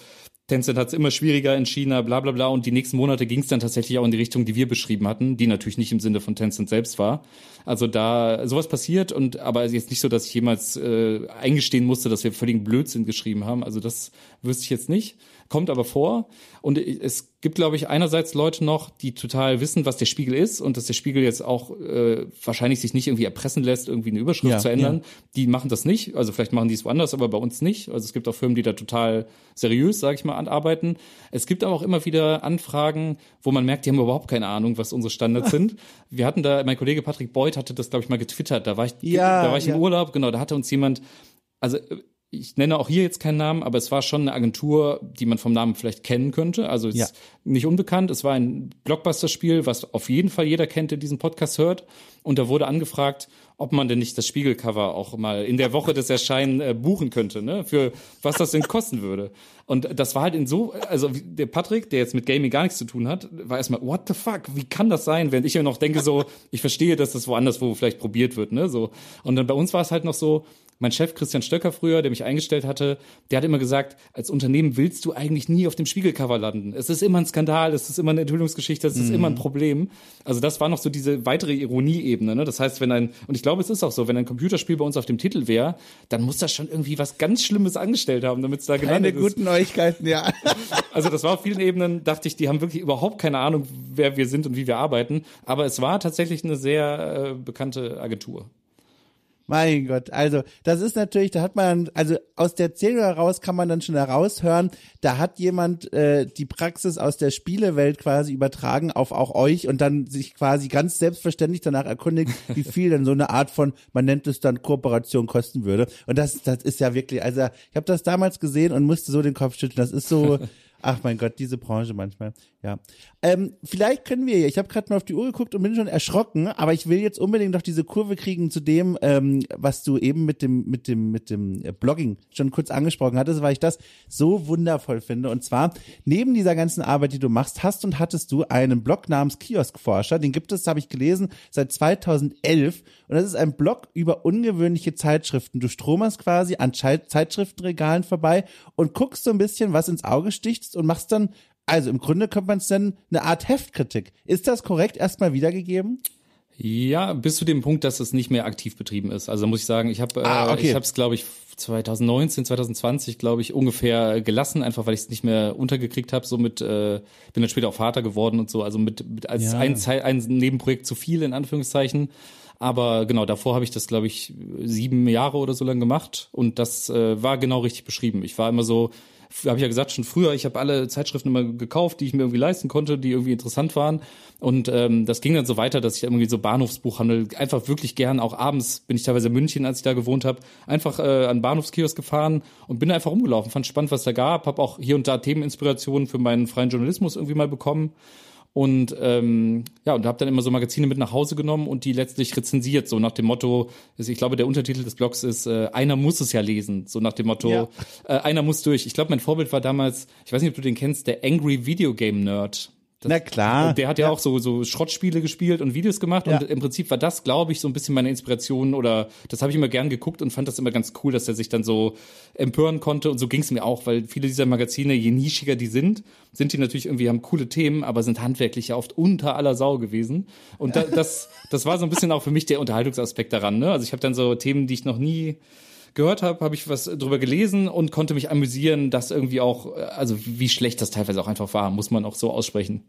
Tencent hat es immer schwieriger in China, bla bla bla. Und die nächsten Monate ging es dann tatsächlich auch in die Richtung, die wir beschrieben hatten, die natürlich nicht im Sinne von Tencent selbst war. Also da sowas passiert und aber jetzt nicht so, dass ich jemals äh, eingestehen musste, dass wir völligen Blödsinn geschrieben haben. Also das wüsste ich jetzt nicht kommt aber vor. Und es gibt, glaube ich, einerseits Leute noch, die total wissen, was der Spiegel ist und dass der Spiegel jetzt auch äh, wahrscheinlich sich nicht irgendwie erpressen lässt, irgendwie eine Überschrift ja, zu ändern. Ja. Die machen das nicht. Also vielleicht machen die es woanders, aber bei uns nicht. Also es gibt auch Firmen, die da total seriös, sage ich mal, arbeiten. Es gibt aber auch immer wieder Anfragen, wo man merkt, die haben überhaupt keine Ahnung, was unsere Standards sind. Wir hatten da, mein Kollege Patrick Beuth hatte das, glaube ich, mal getwittert. Da war ich, ja, da war ich im Urlaub, genau, da hatte uns jemand, also ich nenne auch hier jetzt keinen Namen, aber es war schon eine Agentur, die man vom Namen vielleicht kennen könnte. Also ist ja. nicht unbekannt. Es war ein Blockbuster-Spiel, was auf jeden Fall jeder kennt, der diesen Podcast hört. Und da wurde angefragt, ob man denn nicht das Spiegelcover auch mal in der Woche des Erscheinen äh, buchen könnte, ne? Für was das denn kosten würde. Und das war halt in so, also der Patrick, der jetzt mit Gaming gar nichts zu tun hat, war erstmal, what the fuck, wie kann das sein? Während ich ja noch denke so, ich verstehe, dass das woanders wo vielleicht probiert wird, ne? So. Und dann bei uns war es halt noch so, mein Chef Christian Stöcker früher, der mich eingestellt hatte, der hat immer gesagt, als Unternehmen willst du eigentlich nie auf dem Spiegelcover landen. Es ist immer ein Skandal, es ist immer eine Enthüllungsgeschichte, es ist mhm. immer ein Problem. Also das war noch so diese weitere Ironieebene. Ne? Das heißt, wenn ein, und ich glaube, es ist auch so, wenn ein Computerspiel bei uns auf dem Titel wäre, dann muss das schon irgendwie was ganz Schlimmes angestellt haben, damit es da gelandet Keine guten Neuigkeiten, ja. Also das war auf vielen Ebenen, dachte ich, die haben wirklich überhaupt keine Ahnung, wer wir sind und wie wir arbeiten. Aber es war tatsächlich eine sehr äh, bekannte Agentur. Mein Gott, also das ist natürlich, da hat man, also aus der Erzählung heraus kann man dann schon heraushören, da hat jemand äh, die Praxis aus der Spielewelt quasi übertragen auf auch euch und dann sich quasi ganz selbstverständlich danach erkundigt, wie viel denn so eine Art von, man nennt es dann Kooperation kosten würde. Und das, das ist ja wirklich, also ich habe das damals gesehen und musste so den Kopf schütteln. Das ist so, Ach mein Gott, diese Branche manchmal. Ja. Ähm, vielleicht können wir, ich habe gerade mal auf die Uhr geguckt und bin schon erschrocken, aber ich will jetzt unbedingt noch diese Kurve kriegen zu dem, ähm, was du eben mit dem, mit dem, mit dem äh, Blogging schon kurz angesprochen hattest, weil ich das so wundervoll finde. Und zwar, neben dieser ganzen Arbeit, die du machst, hast und hattest du einen Blog namens Kioskforscher. Den gibt es, habe ich gelesen, seit 2011. Und das ist ein Blog über ungewöhnliche Zeitschriften. Du stromerst quasi an Zeitschriftenregalen vorbei und guckst so ein bisschen, was ins Auge sticht und machst dann also im Grunde könnte man es dann eine Art Heftkritik. Ist das korrekt erstmal wiedergegeben? Ja, bis zu dem Punkt, dass es nicht mehr aktiv betrieben ist. Also muss ich sagen, ich habe ah, okay. äh, ich habe es glaube ich 2019, 2020 glaube ich ungefähr gelassen, einfach weil ich es nicht mehr untergekriegt habe. So mit äh, bin dann später auch Vater geworden und so, also mit, mit als ja. ein, ein Nebenprojekt zu viel in Anführungszeichen. Aber genau, davor habe ich das, glaube ich, sieben Jahre oder so lang gemacht und das äh, war genau richtig beschrieben. Ich war immer so, habe ich ja gesagt, schon früher, ich habe alle Zeitschriften immer gekauft, die ich mir irgendwie leisten konnte, die irgendwie interessant waren. Und ähm, das ging dann so weiter, dass ich irgendwie so Bahnhofsbuchhandel einfach wirklich gern, auch abends bin ich teilweise in München, als ich da gewohnt habe, einfach äh, an Bahnhofskiosk gefahren und bin einfach rumgelaufen, fand spannend, was da gab, habe auch hier und da Themeninspirationen für meinen freien Journalismus irgendwie mal bekommen und ähm, ja, und habe dann immer so Magazine mit nach Hause genommen und die letztlich rezensiert, so nach dem Motto, ich glaube, der Untertitel des Blogs ist, äh, einer muss es ja lesen, so nach dem Motto, ja. äh, einer muss durch. Ich glaube, mein Vorbild war damals, ich weiß nicht, ob du den kennst, der Angry Video Game Nerd. Das, Na klar. Und der hat ja, ja, auch so, so Schrottspiele gespielt und Videos gemacht. Ja. Und im Prinzip war das, glaube ich, so ein bisschen meine Inspiration oder das habe ich immer gern geguckt und fand das immer ganz cool, dass er sich dann so empören konnte. Und so ging es mir auch, weil viele dieser Magazine, je nischiger die sind, sind die natürlich irgendwie, haben coole Themen, aber sind handwerklich ja oft unter aller Sau gewesen. Und da, das, das war so ein bisschen auch für mich der Unterhaltungsaspekt daran. Ne? Also ich habe dann so Themen, die ich noch nie gehört habe, habe ich was drüber gelesen und konnte mich amüsieren, dass irgendwie auch, also wie schlecht das teilweise auch einfach war, muss man auch so aussprechen.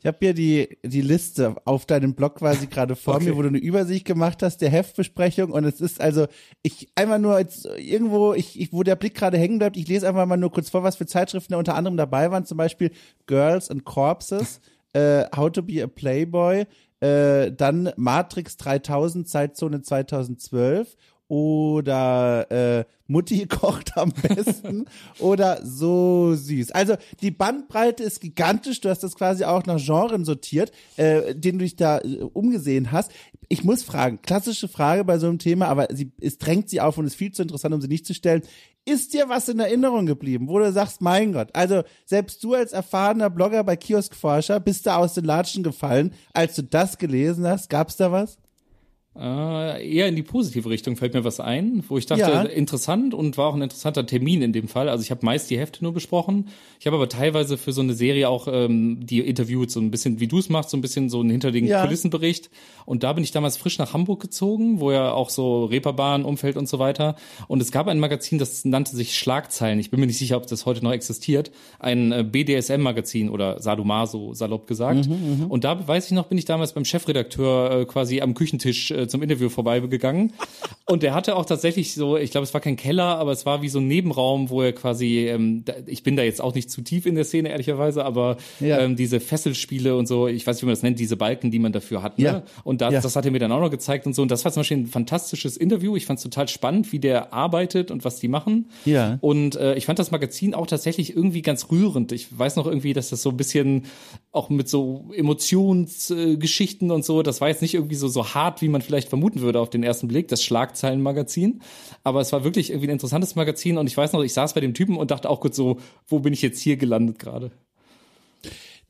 Ich habe hier die, die Liste auf deinem Blog quasi gerade vor okay. mir, wo du eine Übersicht gemacht hast, der Heftbesprechung. Und es ist also, ich einmal nur jetzt irgendwo, ich, ich, wo der Blick gerade hängen bleibt, ich lese einfach mal nur kurz vor, was für Zeitschriften da unter anderem dabei waren. Zum Beispiel Girls and Corpses, äh, How to be a Playboy, äh, dann Matrix 3000, Zeitzone 2012 oder äh, Mutti kocht am besten oder so süß. Also die Bandbreite ist gigantisch. Du hast das quasi auch nach Genren sortiert, äh, den du dich da äh, umgesehen hast. Ich muss fragen, klassische Frage bei so einem Thema, aber sie, es drängt sie auf und ist viel zu interessant, um sie nicht zu stellen. Ist dir was in Erinnerung geblieben, wo du sagst, mein Gott, also selbst du als erfahrener Blogger bei Kioskforscher bist da aus den Latschen gefallen, als du das gelesen hast? Gab's da was? Äh, eher in die positive Richtung fällt mir was ein, wo ich dachte, ja. interessant und war auch ein interessanter Termin in dem Fall. Also ich habe meist die Hefte nur besprochen. Ich habe aber teilweise für so eine Serie auch ähm, die interviewt, so ein bisschen wie du es machst, so ein bisschen so einen hinter den ja. Kulissenbericht. Und da bin ich damals frisch nach Hamburg gezogen, wo ja auch so Reeperbahn, Umfeld und so weiter. Und es gab ein Magazin, das nannte sich Schlagzeilen. Ich bin mir nicht sicher, ob das heute noch existiert. Ein äh, BDSM-Magazin oder Sadomaso, salopp gesagt. Mhm, mhm, und da weiß ich noch, bin ich damals beim Chefredakteur äh, quasi am Küchentisch äh, zum Interview vorbeigegangen. Und er hatte auch tatsächlich so, ich glaube, es war kein Keller, aber es war wie so ein Nebenraum, wo er quasi, ähm, ich bin da jetzt auch nicht zu tief in der Szene, ehrlicherweise, aber ja. ähm, diese Fesselspiele und so, ich weiß nicht, wie man das nennt, diese Balken, die man dafür hat. Ne? Ja. Und das, ja. das hat er mir dann auch noch gezeigt und so. Und das war zum Beispiel ein fantastisches Interview. Ich fand es total spannend, wie der arbeitet und was die machen. Ja. Und äh, ich fand das Magazin auch tatsächlich irgendwie ganz rührend. Ich weiß noch irgendwie, dass das so ein bisschen auch mit so Emotionsgeschichten äh, und so, das war jetzt nicht irgendwie so, so hart, wie man vielleicht vermuten würde auf den ersten Blick, das Schlagzeilenmagazin. Aber es war wirklich irgendwie ein interessantes Magazin und ich weiß noch, ich saß bei dem Typen und dachte auch kurz so, wo bin ich jetzt hier gelandet gerade?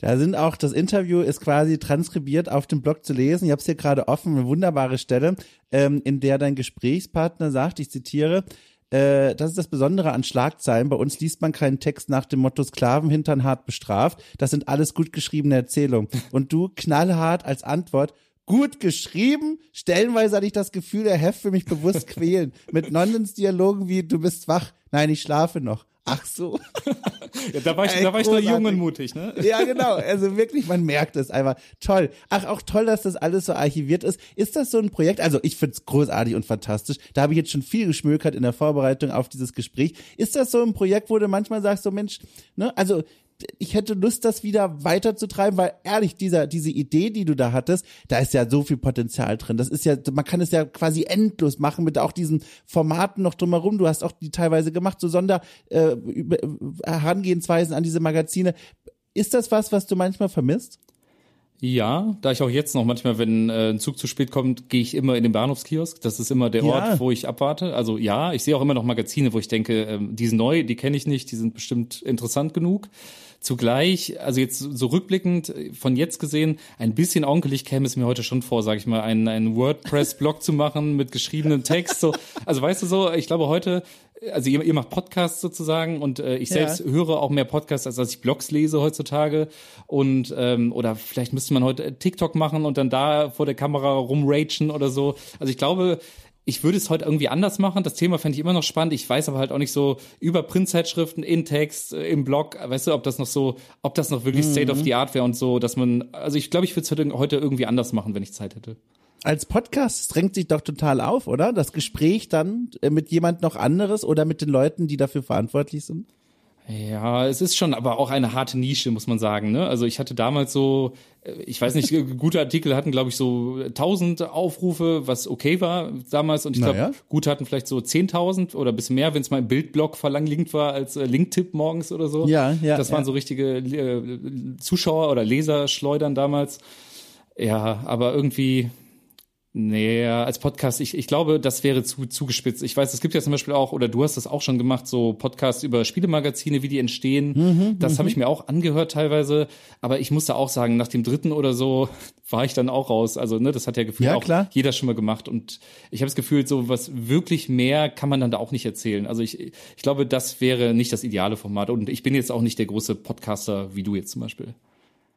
Da sind auch, das Interview ist quasi transkribiert auf dem Blog zu lesen. Ich habe es hier gerade offen, eine wunderbare Stelle, ähm, in der dein Gesprächspartner sagt, ich zitiere, äh, das ist das Besondere an Schlagzeilen. Bei uns liest man keinen Text nach dem Motto Sklaven hintern hart bestraft. Das sind alles gut geschriebene Erzählungen. Und du knallhart als Antwort, gut geschrieben. Stellenweise hatte ich das Gefühl, der Heft will mich bewusst quälen. Mit Nonsensdialogen wie du bist wach, nein, ich schlafe noch. Ach so. ja, da war ich, Ey, da war ich noch jung und mutig, ne? Ja, genau. Also wirklich, man merkt es einfach. Toll. Ach, auch toll, dass das alles so archiviert ist. Ist das so ein Projekt? Also ich find's großartig und fantastisch. Da habe ich jetzt schon viel geschmökert in der Vorbereitung auf dieses Gespräch. Ist das so ein Projekt, wo du manchmal sagst, so Mensch, ne, also ich hätte Lust, das wieder weiterzutreiben, weil ehrlich, dieser, diese Idee, die du da hattest, da ist ja so viel Potenzial drin. Das ist ja, man kann es ja quasi endlos machen mit auch diesen Formaten noch drumherum. Du hast auch die teilweise gemacht, so Sonder, äh, Herangehensweisen an diese Magazine. Ist das was, was du manchmal vermisst? Ja, da ich auch jetzt noch manchmal, wenn äh, ein Zug zu spät kommt, gehe ich immer in den Bahnhofskiosk. Das ist immer der ja. Ort, wo ich abwarte. Also ja, ich sehe auch immer noch Magazine, wo ich denke, äh, die sind neu, die kenne ich nicht, die sind bestimmt interessant genug. Zugleich, also jetzt so rückblickend, von jetzt gesehen, ein bisschen onkelig käme es mir heute schon vor, sage ich mal, einen, einen WordPress-Blog zu machen mit geschriebenem Text. So, also weißt du so, ich glaube heute, also ihr, ihr macht Podcasts sozusagen und äh, ich selbst ja. höre auch mehr Podcasts, als dass ich Blogs lese heutzutage. Und ähm, oder vielleicht müsste man heute TikTok machen und dann da vor der Kamera rumragen oder so. Also ich glaube, ich würde es heute irgendwie anders machen. Das Thema fände ich immer noch spannend. Ich weiß aber halt auch nicht so über Printzeitschriften, in Text, im Blog, weißt du, ob das noch so, ob das noch wirklich mhm. State of the Art wäre und so, dass man, also ich glaube, ich würde es heute irgendwie anders machen, wenn ich Zeit hätte. Als Podcast drängt sich doch total auf, oder? Das Gespräch dann äh, mit jemand noch anderes oder mit den Leuten, die dafür verantwortlich sind? Ja, es ist schon aber auch eine harte Nische, muss man sagen. Ne? Also ich hatte damals so, äh, ich weiß nicht, gute Artikel hatten, glaube ich, so 1000 Aufrufe, was okay war damals. Und ich glaube, naja. gute hatten vielleicht so 10.000 oder bis mehr, wenn es mal im Bildblog verlangt war als äh, Linktipp morgens oder so. Ja, ja. Das waren ja. so richtige äh, Zuschauer oder Leserschleudern damals. Ja, aber irgendwie, Nee, als Podcast, ich, ich glaube, das wäre zu zugespitzt. Ich weiß, es gibt ja zum Beispiel auch, oder du hast das auch schon gemacht, so Podcasts über Spielemagazine, wie die entstehen. Mhm, das habe ich mhm. mir auch angehört teilweise. Aber ich musste auch sagen, nach dem dritten oder so war ich dann auch raus. Also, ne, das hat ja gefühlt ja, auch klar. jeder schon mal gemacht. Und ich habe das Gefühl, so was wirklich mehr kann man dann da auch nicht erzählen. Also ich, ich glaube, das wäre nicht das ideale Format. Und ich bin jetzt auch nicht der große Podcaster wie du jetzt zum Beispiel.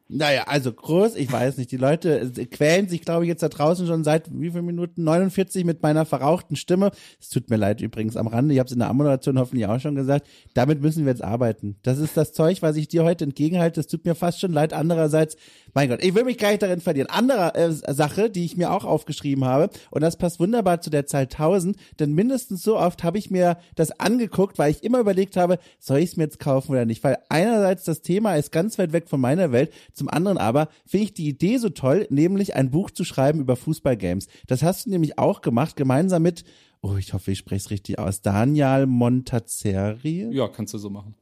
Naja, also groß, ich weiß nicht. Die Leute quälen sich, glaube ich, jetzt da draußen schon seit wie viel Minuten? 49 mit meiner verrauchten Stimme. Es tut mir leid übrigens am Rande. Ich habe es in der Ammoderation hoffentlich auch schon gesagt. Damit müssen wir jetzt arbeiten. Das ist das Zeug, was ich dir heute entgegenhalte. Es tut mir fast schon leid. Andererseits, mein Gott, ich will mich gar nicht darin verlieren. Andere äh, Sache, die ich mir auch aufgeschrieben habe, und das passt wunderbar zu der Zahl 1000, denn mindestens so oft habe ich mir das angeguckt, weil ich immer überlegt habe, soll ich es mir jetzt kaufen oder nicht? Weil einerseits das Thema ist ganz weit weg von meiner Welt Zum anderen aber finde ich die Idee so toll, nämlich ein Buch zu schreiben über Fußballgames. Das hast du nämlich auch gemacht, gemeinsam mit, oh, ich hoffe, ich spreche es richtig aus, Daniel Montazeri. Ja, kannst du so machen.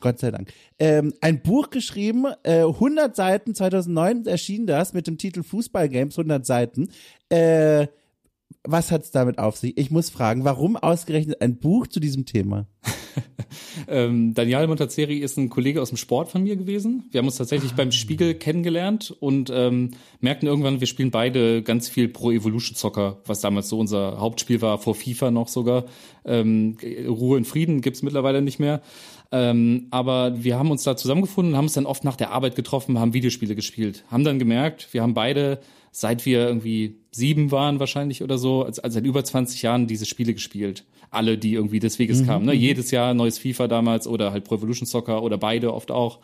Gott sei Dank. Ähm, ein Buch geschrieben, äh, 100 Seiten, 2009 erschien das mit dem Titel Fußballgames, 100 Seiten. Äh, was hat's damit auf sich? Ich muss fragen, warum ausgerechnet ein Buch zu diesem Thema? ähm, Daniel Montazeri ist ein Kollege aus dem Sport von mir gewesen. Wir haben uns tatsächlich ah. beim Spiegel kennengelernt und ähm, merkten irgendwann, wir spielen beide ganz viel Pro Evolution Soccer, was damals so unser Hauptspiel war, vor FIFA noch sogar. Ähm, Ruhe und Frieden gibt's mittlerweile nicht mehr. Ähm, aber wir haben uns da zusammengefunden, haben uns dann oft nach der Arbeit getroffen, haben Videospiele gespielt, haben dann gemerkt, wir haben beide seit wir irgendwie sieben waren wahrscheinlich oder so, also, also seit über 20 Jahren diese Spiele gespielt. Alle, die irgendwie des Weges mhm. kamen. Ne? Jedes Jahr neues FIFA damals oder halt Pro Evolution Soccer oder beide oft auch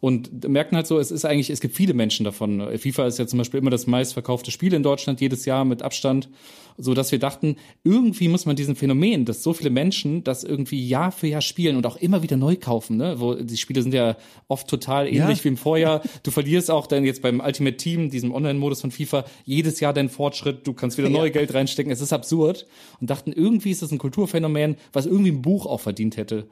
und merken halt so, es ist eigentlich, es gibt viele Menschen davon. FIFA ist ja zum Beispiel immer das meistverkaufte Spiel in Deutschland jedes Jahr mit Abstand, so dass wir dachten, irgendwie muss man diesen Phänomen, dass so viele Menschen das irgendwie Jahr für Jahr spielen und auch immer wieder neu kaufen, ne? Wo die Spiele sind ja oft total ähnlich ja. wie im Vorjahr. Du verlierst auch dann jetzt beim Ultimate Team, diesem Online-Modus von FIFA, jedes Jahr deinen Fortschritt, du kannst wieder ja. neue Geld reinstecken. Es ist absurd und dachten, irgendwie ist das ein Kulturphänomen, was irgendwie ein Buch auch verdient hätte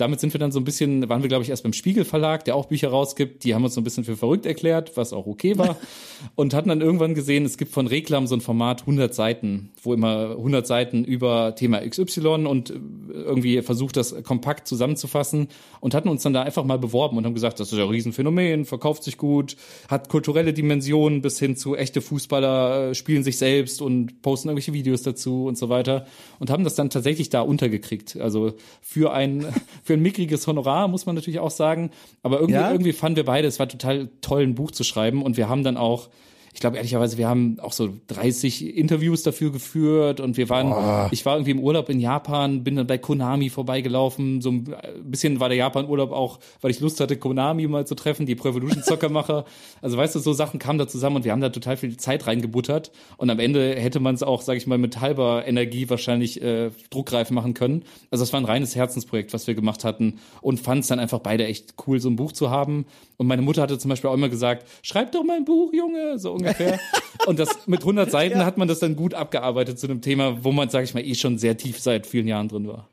damit sind wir dann so ein bisschen, waren wir glaube ich erst beim Spiegel Verlag, der auch Bücher rausgibt, die haben uns so ein bisschen für verrückt erklärt, was auch okay war. Und hatten dann irgendwann gesehen, es gibt von Reklam so ein Format 100 Seiten, wo immer 100 Seiten über Thema XY und irgendwie versucht das kompakt zusammenzufassen. Und hatten uns dann da einfach mal beworben und haben gesagt, das ist ja ein Riesenphänomen, verkauft sich gut, hat kulturelle Dimensionen bis hin zu echte Fußballer äh, spielen sich selbst und posten irgendwelche Videos dazu und so weiter. Und haben das dann tatsächlich da untergekriegt. Also für ein für ein mickriges Honorar, muss man natürlich auch sagen. Aber irgendwie, ja? irgendwie fanden wir beide, es war total toll, ein Buch zu schreiben. Und wir haben dann auch ich glaube ehrlicherweise, wir haben auch so 30 Interviews dafür geführt und wir waren, oh. ich war irgendwie im Urlaub in Japan, bin dann bei Konami vorbeigelaufen, so ein bisschen war der Japan-Urlaub auch, weil ich Lust hatte, Konami mal zu treffen, die Pro Evolution Zockermacher. also weißt du, so Sachen kamen da zusammen und wir haben da total viel Zeit reingebuttert und am Ende hätte man es auch, sage ich mal, mit halber Energie wahrscheinlich äh, druckreif machen können. Also es war ein reines Herzensprojekt, was wir gemacht hatten und fand es dann einfach beide echt cool, so ein Buch zu haben. Und meine Mutter hatte zum Beispiel auch immer gesagt, schreib doch mal ein Buch, Junge, so ungefähr. Und das mit 100 Seiten ja. hat man das dann gut abgearbeitet zu einem Thema, wo man, sag ich mal, eh schon sehr tief seit vielen Jahren drin war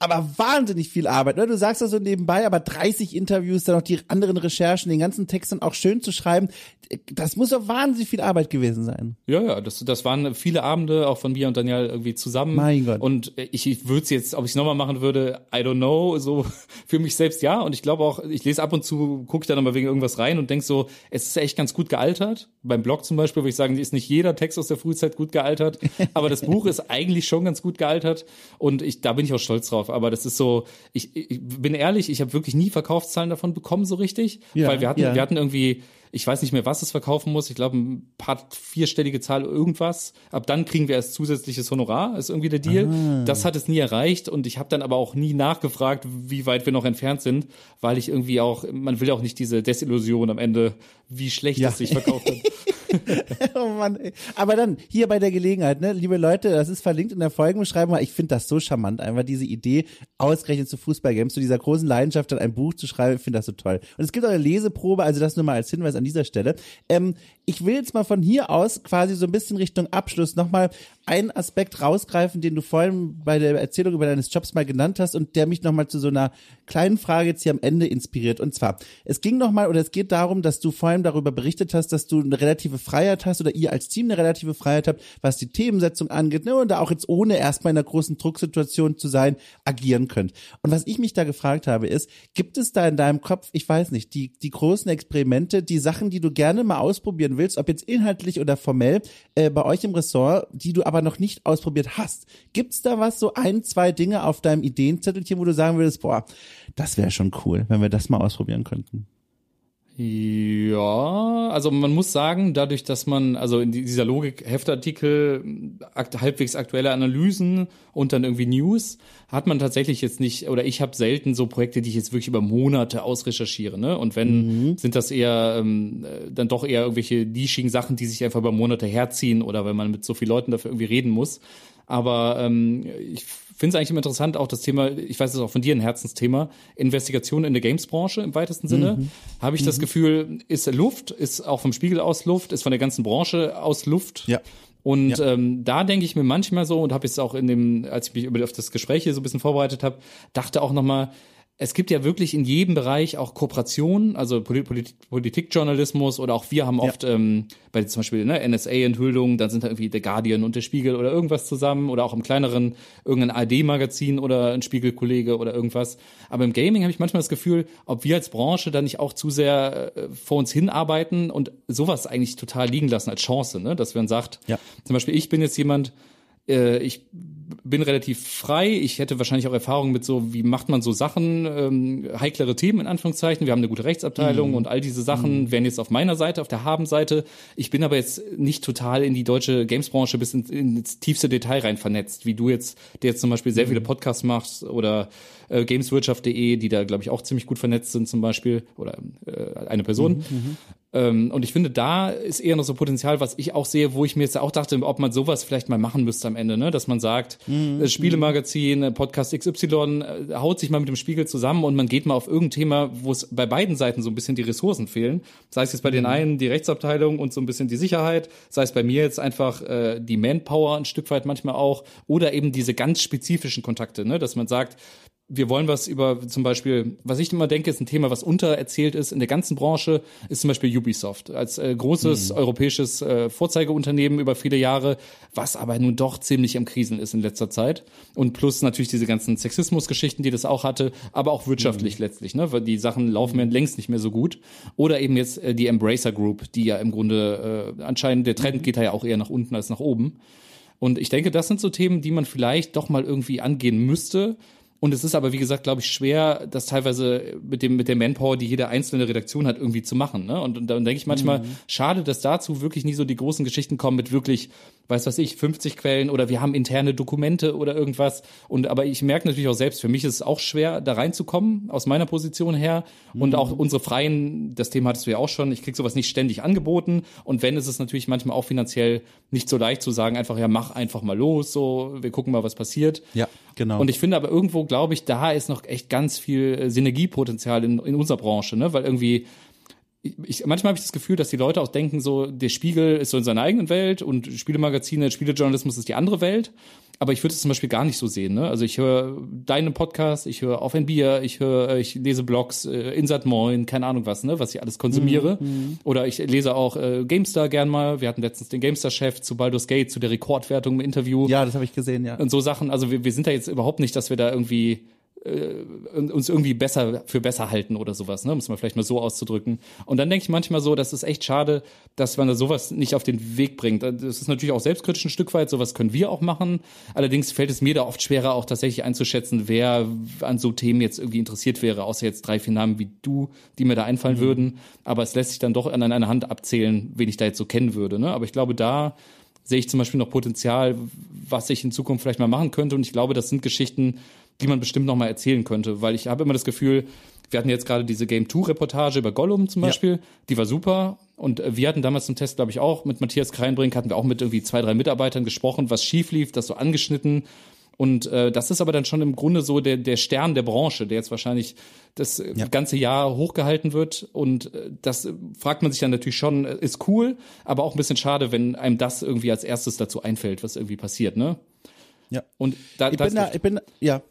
aber wahnsinnig viel Arbeit. Ne? Du sagst das so nebenbei, aber 30 Interviews, dann noch die anderen Recherchen, den ganzen Text dann auch schön zu schreiben. Das muss doch wahnsinnig viel Arbeit gewesen sein. Ja, ja, das, das waren viele Abende auch von mir und Daniel irgendwie zusammen. Mein Gott. Und ich, ich würde es jetzt, ob ich es nochmal machen würde, I don't know. So für mich selbst ja. Und ich glaube auch, ich lese ab und zu, gucke dann nochmal wegen irgendwas rein und denk so, es ist echt ganz gut gealtert. Beim Blog zum Beispiel würde ich sagen, ist nicht jeder Text aus der Frühzeit gut gealtert. aber das Buch ist eigentlich schon ganz gut gealtert. Und ich, da bin ich auch stolz drauf aber das ist so, ich, ich bin ehrlich, ich habe wirklich nie Verkaufszahlen davon bekommen so richtig, ja, weil wir hatten, ja. wir hatten irgendwie ich weiß nicht mehr, was es verkaufen muss. Ich glaube, ein paar vierstellige Zahl irgendwas. Ab dann kriegen wir erst zusätzliches Honorar, ist irgendwie der Deal. Ah. Das hat es nie erreicht und ich habe dann aber auch nie nachgefragt, wie weit wir noch entfernt sind, weil ich irgendwie auch, man will auch nicht diese Desillusion am Ende, wie schlecht ja. es sich verkauft hat. oh Mann, ey. Aber dann, hier bei der Gelegenheit, ne, liebe Leute, das ist verlinkt in der Folgenbeschreibung. Ich finde das so charmant, einfach diese Idee, ausgerechnet zu Fußballgames, zu dieser großen Leidenschaft, dann ein Buch zu schreiben, ich finde das so toll. Und es gibt auch eine Leseprobe, also das nur mal als Hinweis an dieser Stelle. Ähm, ich will jetzt mal von hier aus quasi so ein bisschen Richtung Abschluss nochmal einen Aspekt rausgreifen, den du vorhin bei der Erzählung über deines Jobs mal genannt hast und der mich nochmal zu so einer kleinen Frage jetzt hier am Ende inspiriert. Und zwar, es ging nochmal oder es geht darum, dass du vorhin darüber berichtet hast, dass du eine relative Freiheit hast oder ihr als Team eine relative Freiheit habt, was die Themensetzung angeht, ne, und da auch jetzt ohne erstmal in einer großen Drucksituation zu sein, agieren könnt. Und was ich mich da gefragt habe, ist, gibt es da in deinem Kopf, ich weiß nicht, die, die großen Experimente, die Sachen, die du gerne mal ausprobieren willst, ob jetzt inhaltlich oder formell, äh, bei euch im Ressort, die du aber noch nicht ausprobiert hast. Gibt's da was, so ein, zwei Dinge auf deinem Ideenzettelchen, wo du sagen würdest, boah, das wäre schon cool, wenn wir das mal ausprobieren könnten? Ja, also man muss sagen, dadurch, dass man, also in dieser Logik Heftartikel, akt, halbwegs aktuelle Analysen und dann irgendwie News, hat man tatsächlich jetzt nicht, oder ich habe selten so Projekte, die ich jetzt wirklich über Monate ausrecherchiere. Ne? Und wenn, mhm. sind das eher ähm, dann doch eher irgendwelche nischigen Sachen, die sich einfach über Monate herziehen oder wenn man mit so vielen Leuten dafür irgendwie reden muss. Aber ähm, ich finde es eigentlich immer interessant, auch das Thema, ich weiß es ist auch von dir ein Herzensthema, Investigation in der Games-Branche im weitesten Sinne. Mhm. Habe ich mhm. das Gefühl, ist Luft, ist auch vom Spiegel aus Luft, ist von der ganzen Branche aus Luft. Ja. Und ja. ähm, da denke ich mir manchmal so und habe jetzt auch in dem, als ich mich über auf das Gespräch hier so ein bisschen vorbereitet habe, dachte auch nochmal, es gibt ja wirklich in jedem Bereich auch Kooperationen, also Polit Politikjournalismus oder auch wir haben oft ja. ähm, bei zum Beispiel ne, NSA-Enthüllungen, dann sind da irgendwie der Guardian und der Spiegel oder irgendwas zusammen oder auch im kleineren irgendein AD-Magazin oder ein Spiegelkollege oder irgendwas. Aber im Gaming habe ich manchmal das Gefühl, ob wir als Branche da nicht auch zu sehr äh, vor uns hinarbeiten und sowas eigentlich total liegen lassen als Chance, ne? dass man sagt, ja. zum Beispiel ich bin jetzt jemand, äh, ich bin relativ frei. Ich hätte wahrscheinlich auch Erfahrung mit so, wie macht man so Sachen, ähm, heiklere Themen in Anführungszeichen. Wir haben eine gute Rechtsabteilung mhm. und all diese Sachen mhm. wären jetzt auf meiner Seite, auf der Haben-Seite. Ich bin aber jetzt nicht total in die deutsche Games-Branche bis ins, ins tiefste Detail rein vernetzt, wie du jetzt, der jetzt zum Beispiel sehr mhm. viele Podcasts machst oder äh, Gameswirtschaft.de, die da, glaube ich, auch ziemlich gut vernetzt sind zum Beispiel, oder äh, eine Person. Mhm, mhm. Ähm, und ich finde, da ist eher noch so Potenzial, was ich auch sehe, wo ich mir jetzt auch dachte, ob man sowas vielleicht mal machen müsste am Ende, ne? dass man sagt, mhm. das Spielemagazin, Podcast XY äh, haut sich mal mit dem Spiegel zusammen und man geht mal auf irgendein Thema, wo es bei beiden Seiten so ein bisschen die Ressourcen fehlen. Sei es jetzt bei mhm. den einen die Rechtsabteilung und so ein bisschen die Sicherheit, sei es bei mir jetzt einfach äh, die Manpower ein Stück weit manchmal auch oder eben diese ganz spezifischen Kontakte, ne? dass man sagt, wir wollen was über zum Beispiel, was ich immer denke, ist ein Thema, was untererzählt ist in der ganzen Branche, ist zum Beispiel Ubisoft als äh, großes mhm. europäisches äh, Vorzeigeunternehmen über viele Jahre, was aber nun doch ziemlich am Krisen ist in letzter Zeit. Und plus natürlich diese ganzen Sexismusgeschichten, die das auch hatte, aber auch wirtschaftlich mhm. letztlich, ne? Weil die Sachen laufen mir längst nicht mehr so gut. Oder eben jetzt äh, die Embracer Group, die ja im Grunde äh, anscheinend, der Trend mhm. geht da ja auch eher nach unten als nach oben. Und ich denke, das sind so Themen, die man vielleicht doch mal irgendwie angehen müsste und es ist aber, wie gesagt, glaube ich, schwer, das teilweise mit dem, mit der Manpower, die jede einzelne Redaktion hat, irgendwie zu machen. Ne? Und, und dann denke ich manchmal, mhm. schade, dass dazu wirklich nie so die großen Geschichten kommen mit wirklich, weiß was ich, 50 Quellen oder wir haben interne Dokumente oder irgendwas. Und aber ich merke natürlich auch selbst, für mich ist es auch schwer, da reinzukommen, aus meiner Position her. Mhm. Und auch unsere freien, das Thema hattest du ja auch schon, ich krieg sowas nicht ständig angeboten. Und wenn, ist es natürlich manchmal auch finanziell nicht so leicht zu sagen, einfach, ja, mach einfach mal los, so, wir gucken mal, was passiert. Ja. Genau. Und ich finde aber irgendwo, glaube ich, da ist noch echt ganz viel äh, Synergiepotenzial in, in unserer Branche, ne? Weil irgendwie ich, manchmal habe ich das Gefühl, dass die Leute auch denken, so der Spiegel ist so in seiner eigenen Welt und Spielemagazine, Spielejournalismus ist die andere Welt. Aber ich würde es zum Beispiel gar nicht so sehen. Ne? Also ich höre deinen Podcast, ich höre auf ein Bier, ich höre, ich lese Blogs, äh, Insert Moin, keine Ahnung was, ne, was ich alles konsumiere. Mhm, mhm. Oder ich lese auch äh, GameStar gern mal. Wir hatten letztens den GameStar-Chef zu Baldur's Gate, zu der Rekordwertung im Interview. Ja, das habe ich gesehen, ja. Und so Sachen. Also wir, wir sind da jetzt überhaupt nicht, dass wir da irgendwie äh, uns irgendwie besser für besser halten oder sowas, ne? muss man vielleicht mal so auszudrücken. Und dann denke ich manchmal so, das ist echt schade, dass man da sowas nicht auf den Weg bringt. Das ist natürlich auch selbstkritisch ein Stück weit, sowas können wir auch machen. Allerdings fällt es mir da oft schwerer, auch tatsächlich einzuschätzen, wer an so Themen jetzt irgendwie interessiert wäre, außer jetzt drei, vier Namen wie du, die mir da einfallen mhm. würden. Aber es lässt sich dann doch an einer Hand abzählen, wen ich da jetzt so kennen würde. Ne? Aber ich glaube, da sehe ich zum Beispiel noch Potenzial, was ich in Zukunft vielleicht mal machen könnte. Und ich glaube, das sind Geschichten, die man bestimmt noch mal erzählen könnte, weil ich habe immer das Gefühl, wir hatten jetzt gerade diese Game 2 Reportage über Gollum zum Beispiel, ja. die war super und wir hatten damals zum Test, glaube ich, auch mit Matthias Kreinbrink hatten wir auch mit irgendwie zwei, drei Mitarbeitern gesprochen, was schief lief, das so angeschnitten und äh, das ist aber dann schon im Grunde so der, der Stern der Branche, der jetzt wahrscheinlich das ja. ganze Jahr hochgehalten wird. Und äh, das fragt man sich dann natürlich schon, äh, ist cool, aber auch ein bisschen schade, wenn einem das irgendwie als erstes dazu einfällt, was irgendwie passiert, ne? Ja. Und da, ich bin da, ich bin, ja,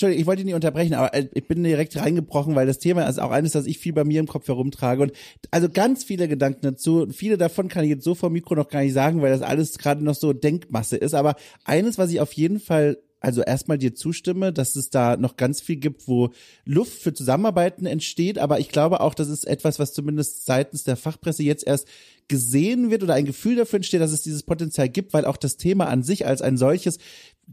Entschuldigung, ich wollte nicht unterbrechen, aber äh, ich bin direkt reingebrochen, weil das Thema ist auch eines, das ich viel bei mir im Kopf herumtrage. Und also ganz viele Gedanken dazu. Viele davon kann ich jetzt so vor Mikro noch gar nicht sagen, weil das alles gerade noch so Denkmasse ist. Aber eines, was ich auf jeden Fall also erstmal dir zustimme, dass es da noch ganz viel gibt, wo Luft für Zusammenarbeiten entsteht, aber ich glaube auch, das ist etwas, was zumindest seitens der Fachpresse jetzt erst gesehen wird oder ein Gefühl dafür entsteht, dass es dieses Potenzial gibt, weil auch das Thema an sich als ein solches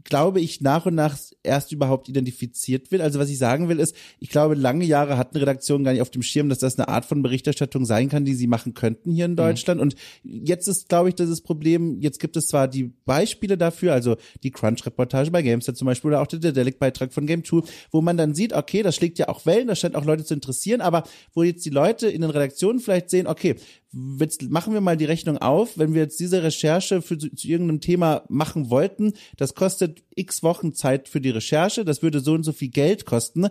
glaube ich, nach und nach erst überhaupt identifiziert wird. Also was ich sagen will, ist, ich glaube, lange Jahre hatten Redaktionen gar nicht auf dem Schirm, dass das eine Art von Berichterstattung sein kann, die sie machen könnten hier in mhm. Deutschland. Mhm. Und jetzt ist, glaube ich, das Problem, jetzt gibt es zwar die Beispiele dafür, also die Crunch-Reportage bei Gamester zum Beispiel oder auch der Delic-Beitrag von Game 2, wo man dann sieht, okay, das schlägt ja auch Wellen, das scheint auch Leute zu interessieren, aber wo jetzt die Leute in den Redaktionen vielleicht sehen, okay, jetzt machen wir mal die Rechnung auf, wenn wir jetzt diese Recherche für, zu, zu irgendeinem Thema machen wollten, das kostet x Wochen Zeit für die Recherche, das würde so und so viel Geld kosten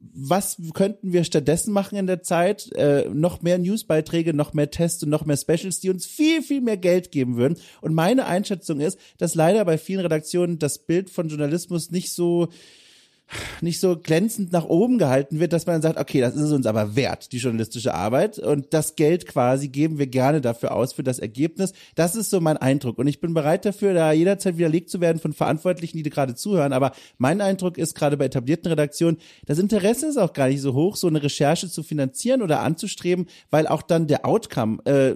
was könnten wir stattdessen machen in der Zeit? Äh, noch mehr Newsbeiträge, noch mehr Tests und noch mehr Specials, die uns viel, viel mehr Geld geben würden. Und meine Einschätzung ist, dass leider bei vielen Redaktionen das Bild von Journalismus nicht so nicht so glänzend nach oben gehalten wird, dass man sagt, okay, das ist es uns aber wert, die journalistische Arbeit. Und das Geld quasi geben wir gerne dafür aus, für das Ergebnis. Das ist so mein Eindruck. Und ich bin bereit dafür, da jederzeit widerlegt zu werden von Verantwortlichen, die gerade zuhören. Aber mein Eindruck ist gerade bei etablierten Redaktionen, das Interesse ist auch gar nicht so hoch, so eine Recherche zu finanzieren oder anzustreben, weil auch dann der Outcome äh,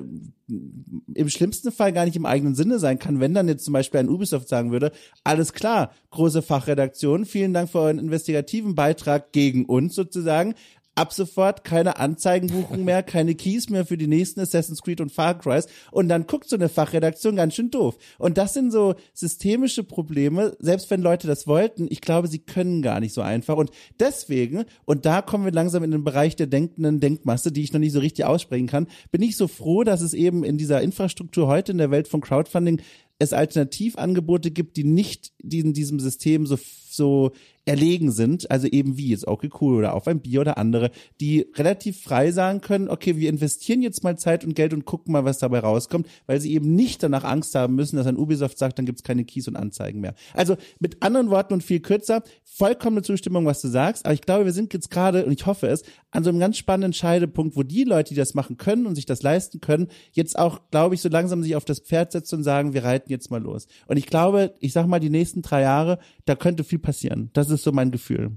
im schlimmsten Fall gar nicht im eigenen Sinne sein kann, wenn dann jetzt zum Beispiel ein Ubisoft sagen würde, alles klar, große Fachredaktion, vielen Dank für euren investigativen Beitrag gegen uns sozusagen, ab sofort keine Anzeigenbuchung mehr, keine Keys mehr für die nächsten Assassin's Creed und Far Cry. Und dann guckt so eine Fachredaktion ganz schön doof. Und das sind so systemische Probleme, selbst wenn Leute das wollten, ich glaube, sie können gar nicht so einfach. Und deswegen, und da kommen wir langsam in den Bereich der denkenden Denkmasse, die ich noch nicht so richtig aussprechen kann, bin ich so froh, dass es eben in dieser Infrastruktur heute in der Welt von Crowdfunding es Alternativangebote gibt, die nicht in diesem System so, so erlegen sind, also eben wie jetzt okay cool oder auf ein Bier oder andere, die relativ frei sagen können, okay, wir investieren jetzt mal Zeit und Geld und gucken mal, was dabei rauskommt, weil sie eben nicht danach Angst haben müssen, dass ein Ubisoft sagt, dann gibt's keine Keys und Anzeigen mehr. Also mit anderen Worten und viel kürzer, vollkommene Zustimmung, was du sagst, aber ich glaube, wir sind jetzt gerade, und ich hoffe es, an so einem ganz spannenden Scheidepunkt, wo die Leute, die das machen können und sich das leisten können, jetzt auch, glaube ich, so langsam sich auf das Pferd setzen und sagen, wir reiten jetzt mal los. Und ich glaube, ich sag mal, die nächsten drei Jahre, da könnte viel passieren. Das ist so mein Gefühl.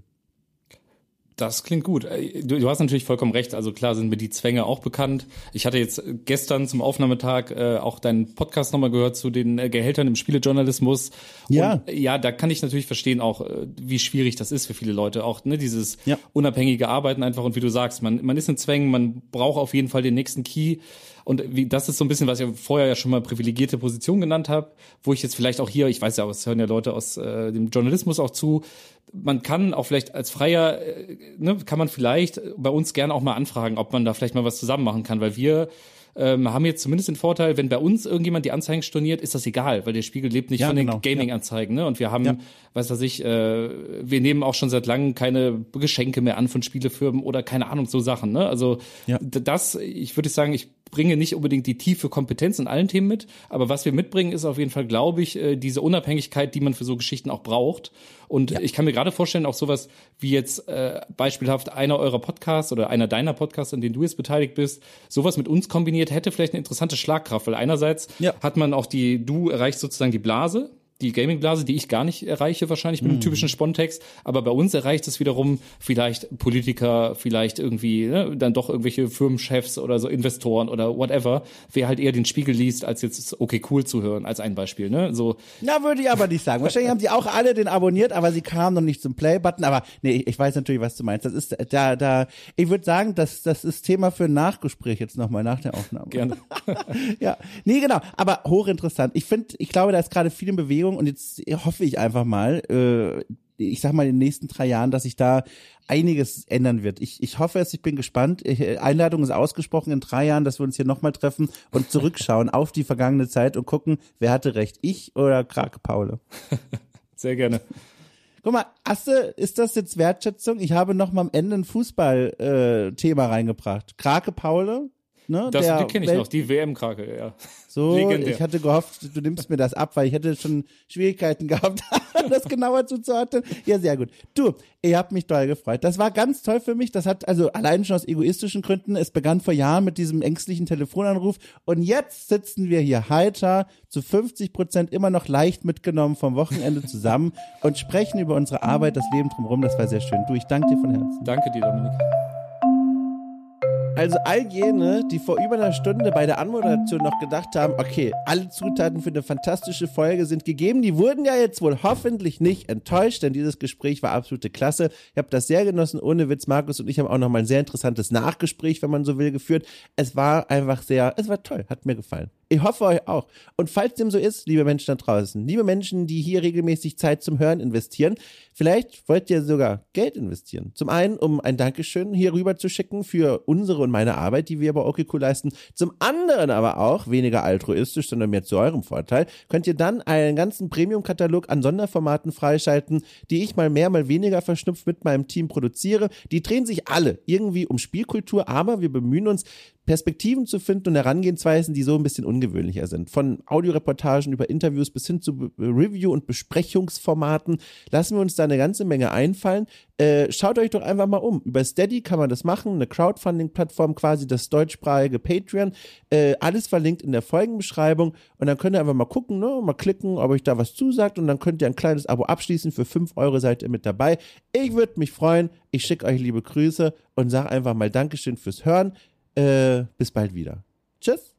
Das klingt gut. Äh, du, du, hast natürlich vollkommen recht. Also klar sind mir die Zwänge auch bekannt. Ich hatte jetzt gestern zum Aufnahmetag äh, auch deinen Podcast nochmal gehört zu den äh, Gehältern im Spielejournalismus. Ja. Und, äh, ja, da kann ich natürlich verstehen auch, äh, wie schwierig das ist für viele Leute. Auch ne, dieses ja. unabhängige Arbeiten einfach und wie du sagst, man, man ist in Zwängen, man braucht auf jeden Fall den nächsten Key. Und wie, das ist so ein bisschen, was ich vorher ja schon mal privilegierte Position genannt habe, wo ich jetzt vielleicht auch hier, ich weiß ja, es hören ja Leute aus äh, dem Journalismus auch zu, man kann auch vielleicht als Freier, äh, ne, kann man vielleicht bei uns gerne auch mal anfragen, ob man da vielleicht mal was zusammen machen kann, weil wir ähm, haben jetzt zumindest den Vorteil, wenn bei uns irgendjemand die Anzeigen storniert, ist das egal, weil der Spiegel lebt nicht ja, von den genau. Gaming-Anzeigen. Ne? Und wir haben, ja. was weiß ich, äh, wir nehmen auch schon seit langem keine Geschenke mehr an von Spielefirmen oder keine Ahnung, so Sachen. Ne? Also ja. das, ich würde sagen, ich bringe nicht unbedingt die tiefe Kompetenz in allen Themen mit, aber was wir mitbringen, ist auf jeden Fall, glaube ich, äh, diese Unabhängigkeit, die man für so Geschichten auch braucht. Und ja. ich kann mir gerade vorstellen, auch sowas wie jetzt äh, beispielhaft einer eurer Podcasts oder einer deiner Podcasts, an denen du jetzt beteiligt bist, sowas mit uns kombiniert, hätte vielleicht eine interessante Schlagkraft, weil einerseits ja. hat man auch die, du erreichst sozusagen die Blase, die Gaming-Blase, die ich gar nicht erreiche, wahrscheinlich mit einem mm. typischen Spontext. Aber bei uns erreicht es wiederum vielleicht Politiker, vielleicht irgendwie ne, dann doch irgendwelche Firmenchefs oder so Investoren oder whatever, wer halt eher den Spiegel liest, als jetzt okay cool zu hören, als ein Beispiel. Ne? So. Na, würde ich aber nicht sagen. Wahrscheinlich haben die auch alle den abonniert, aber sie kamen noch nicht zum Play-Button. Aber nee, ich weiß natürlich, was du meinst. Das ist da, da, ich würde sagen, das, das ist Thema für ein Nachgespräch jetzt nochmal nach der Aufnahme. Gerne. ja. Nee, genau. Aber hochinteressant. Ich finde, ich glaube, da ist gerade viel in Bewegung Bewegung und jetzt hoffe ich einfach mal, äh, ich sag mal in den nächsten drei Jahren, dass sich da einiges ändern wird. Ich, ich hoffe es, ich bin gespannt. Einladung ist ausgesprochen in drei Jahren, dass wir uns hier nochmal treffen und zurückschauen auf die vergangene Zeit und gucken, wer hatte recht, ich oder Krake Paule. Sehr gerne. Guck mal, Asse, ist das jetzt Wertschätzung? Ich habe noch mal am Ende ein Fußball-Thema äh, reingebracht. Krake Paule, Ne, das, die kenne ich noch, die WM-Krake, ja. So, Legendär. ich hatte gehofft, du nimmst mir das ab, weil ich hätte schon Schwierigkeiten gehabt, das genauer zuzuordnen. Ja, sehr gut. Du, ihr habt mich toll gefreut. Das war ganz toll für mich. Das hat also allein schon aus egoistischen Gründen. Es begann vor Jahren mit diesem ängstlichen Telefonanruf und jetzt sitzen wir hier heiter, zu 50 Prozent immer noch leicht mitgenommen vom Wochenende zusammen und sprechen über unsere Arbeit, das Leben drumherum. Das war sehr schön. Du, ich danke dir von Herzen. Danke dir, Dominik. Also all jene, die vor über einer Stunde bei der Anmoderation noch gedacht haben, okay, alle Zutaten für eine fantastische Folge sind gegeben, die wurden ja jetzt wohl hoffentlich nicht enttäuscht, denn dieses Gespräch war absolute Klasse. Ich habe das sehr genossen, ohne Witz. Markus und ich haben auch noch mal ein sehr interessantes Nachgespräch, wenn man so will, geführt. Es war einfach sehr, es war toll, hat mir gefallen. Ich hoffe euch auch. Und falls dem so ist, liebe Menschen da draußen, liebe Menschen, die hier regelmäßig Zeit zum Hören investieren, vielleicht wollt ihr sogar Geld investieren. Zum einen, um ein Dankeschön hier rüber zu schicken für unsere und meine Arbeit, die wir bei Okiko leisten. Zum anderen aber auch, weniger altruistisch, sondern mehr zu eurem Vorteil, könnt ihr dann einen ganzen Premium-Katalog an Sonderformaten freischalten, die ich mal mehr, mal weniger verschnupft mit meinem Team produziere. Die drehen sich alle irgendwie um Spielkultur, aber wir bemühen uns, Perspektiven zu finden und Herangehensweisen, die so ein bisschen ungewöhnlicher sind. Von Audioreportagen über Interviews bis hin zu Review- und Besprechungsformaten lassen wir uns da eine ganze Menge einfallen. Äh, schaut euch doch einfach mal um. Über Steady kann man das machen, eine Crowdfunding-Plattform, quasi das deutschsprachige Patreon. Äh, alles verlinkt in der Folgenbeschreibung und dann könnt ihr einfach mal gucken, ne, mal klicken, ob euch da was zusagt und dann könnt ihr ein kleines Abo abschließen. Für 5 Euro seid ihr mit dabei. Ich würde mich freuen. Ich schicke euch liebe Grüße und sage einfach mal Dankeschön fürs Hören. Äh, bis bald wieder. Tschüss.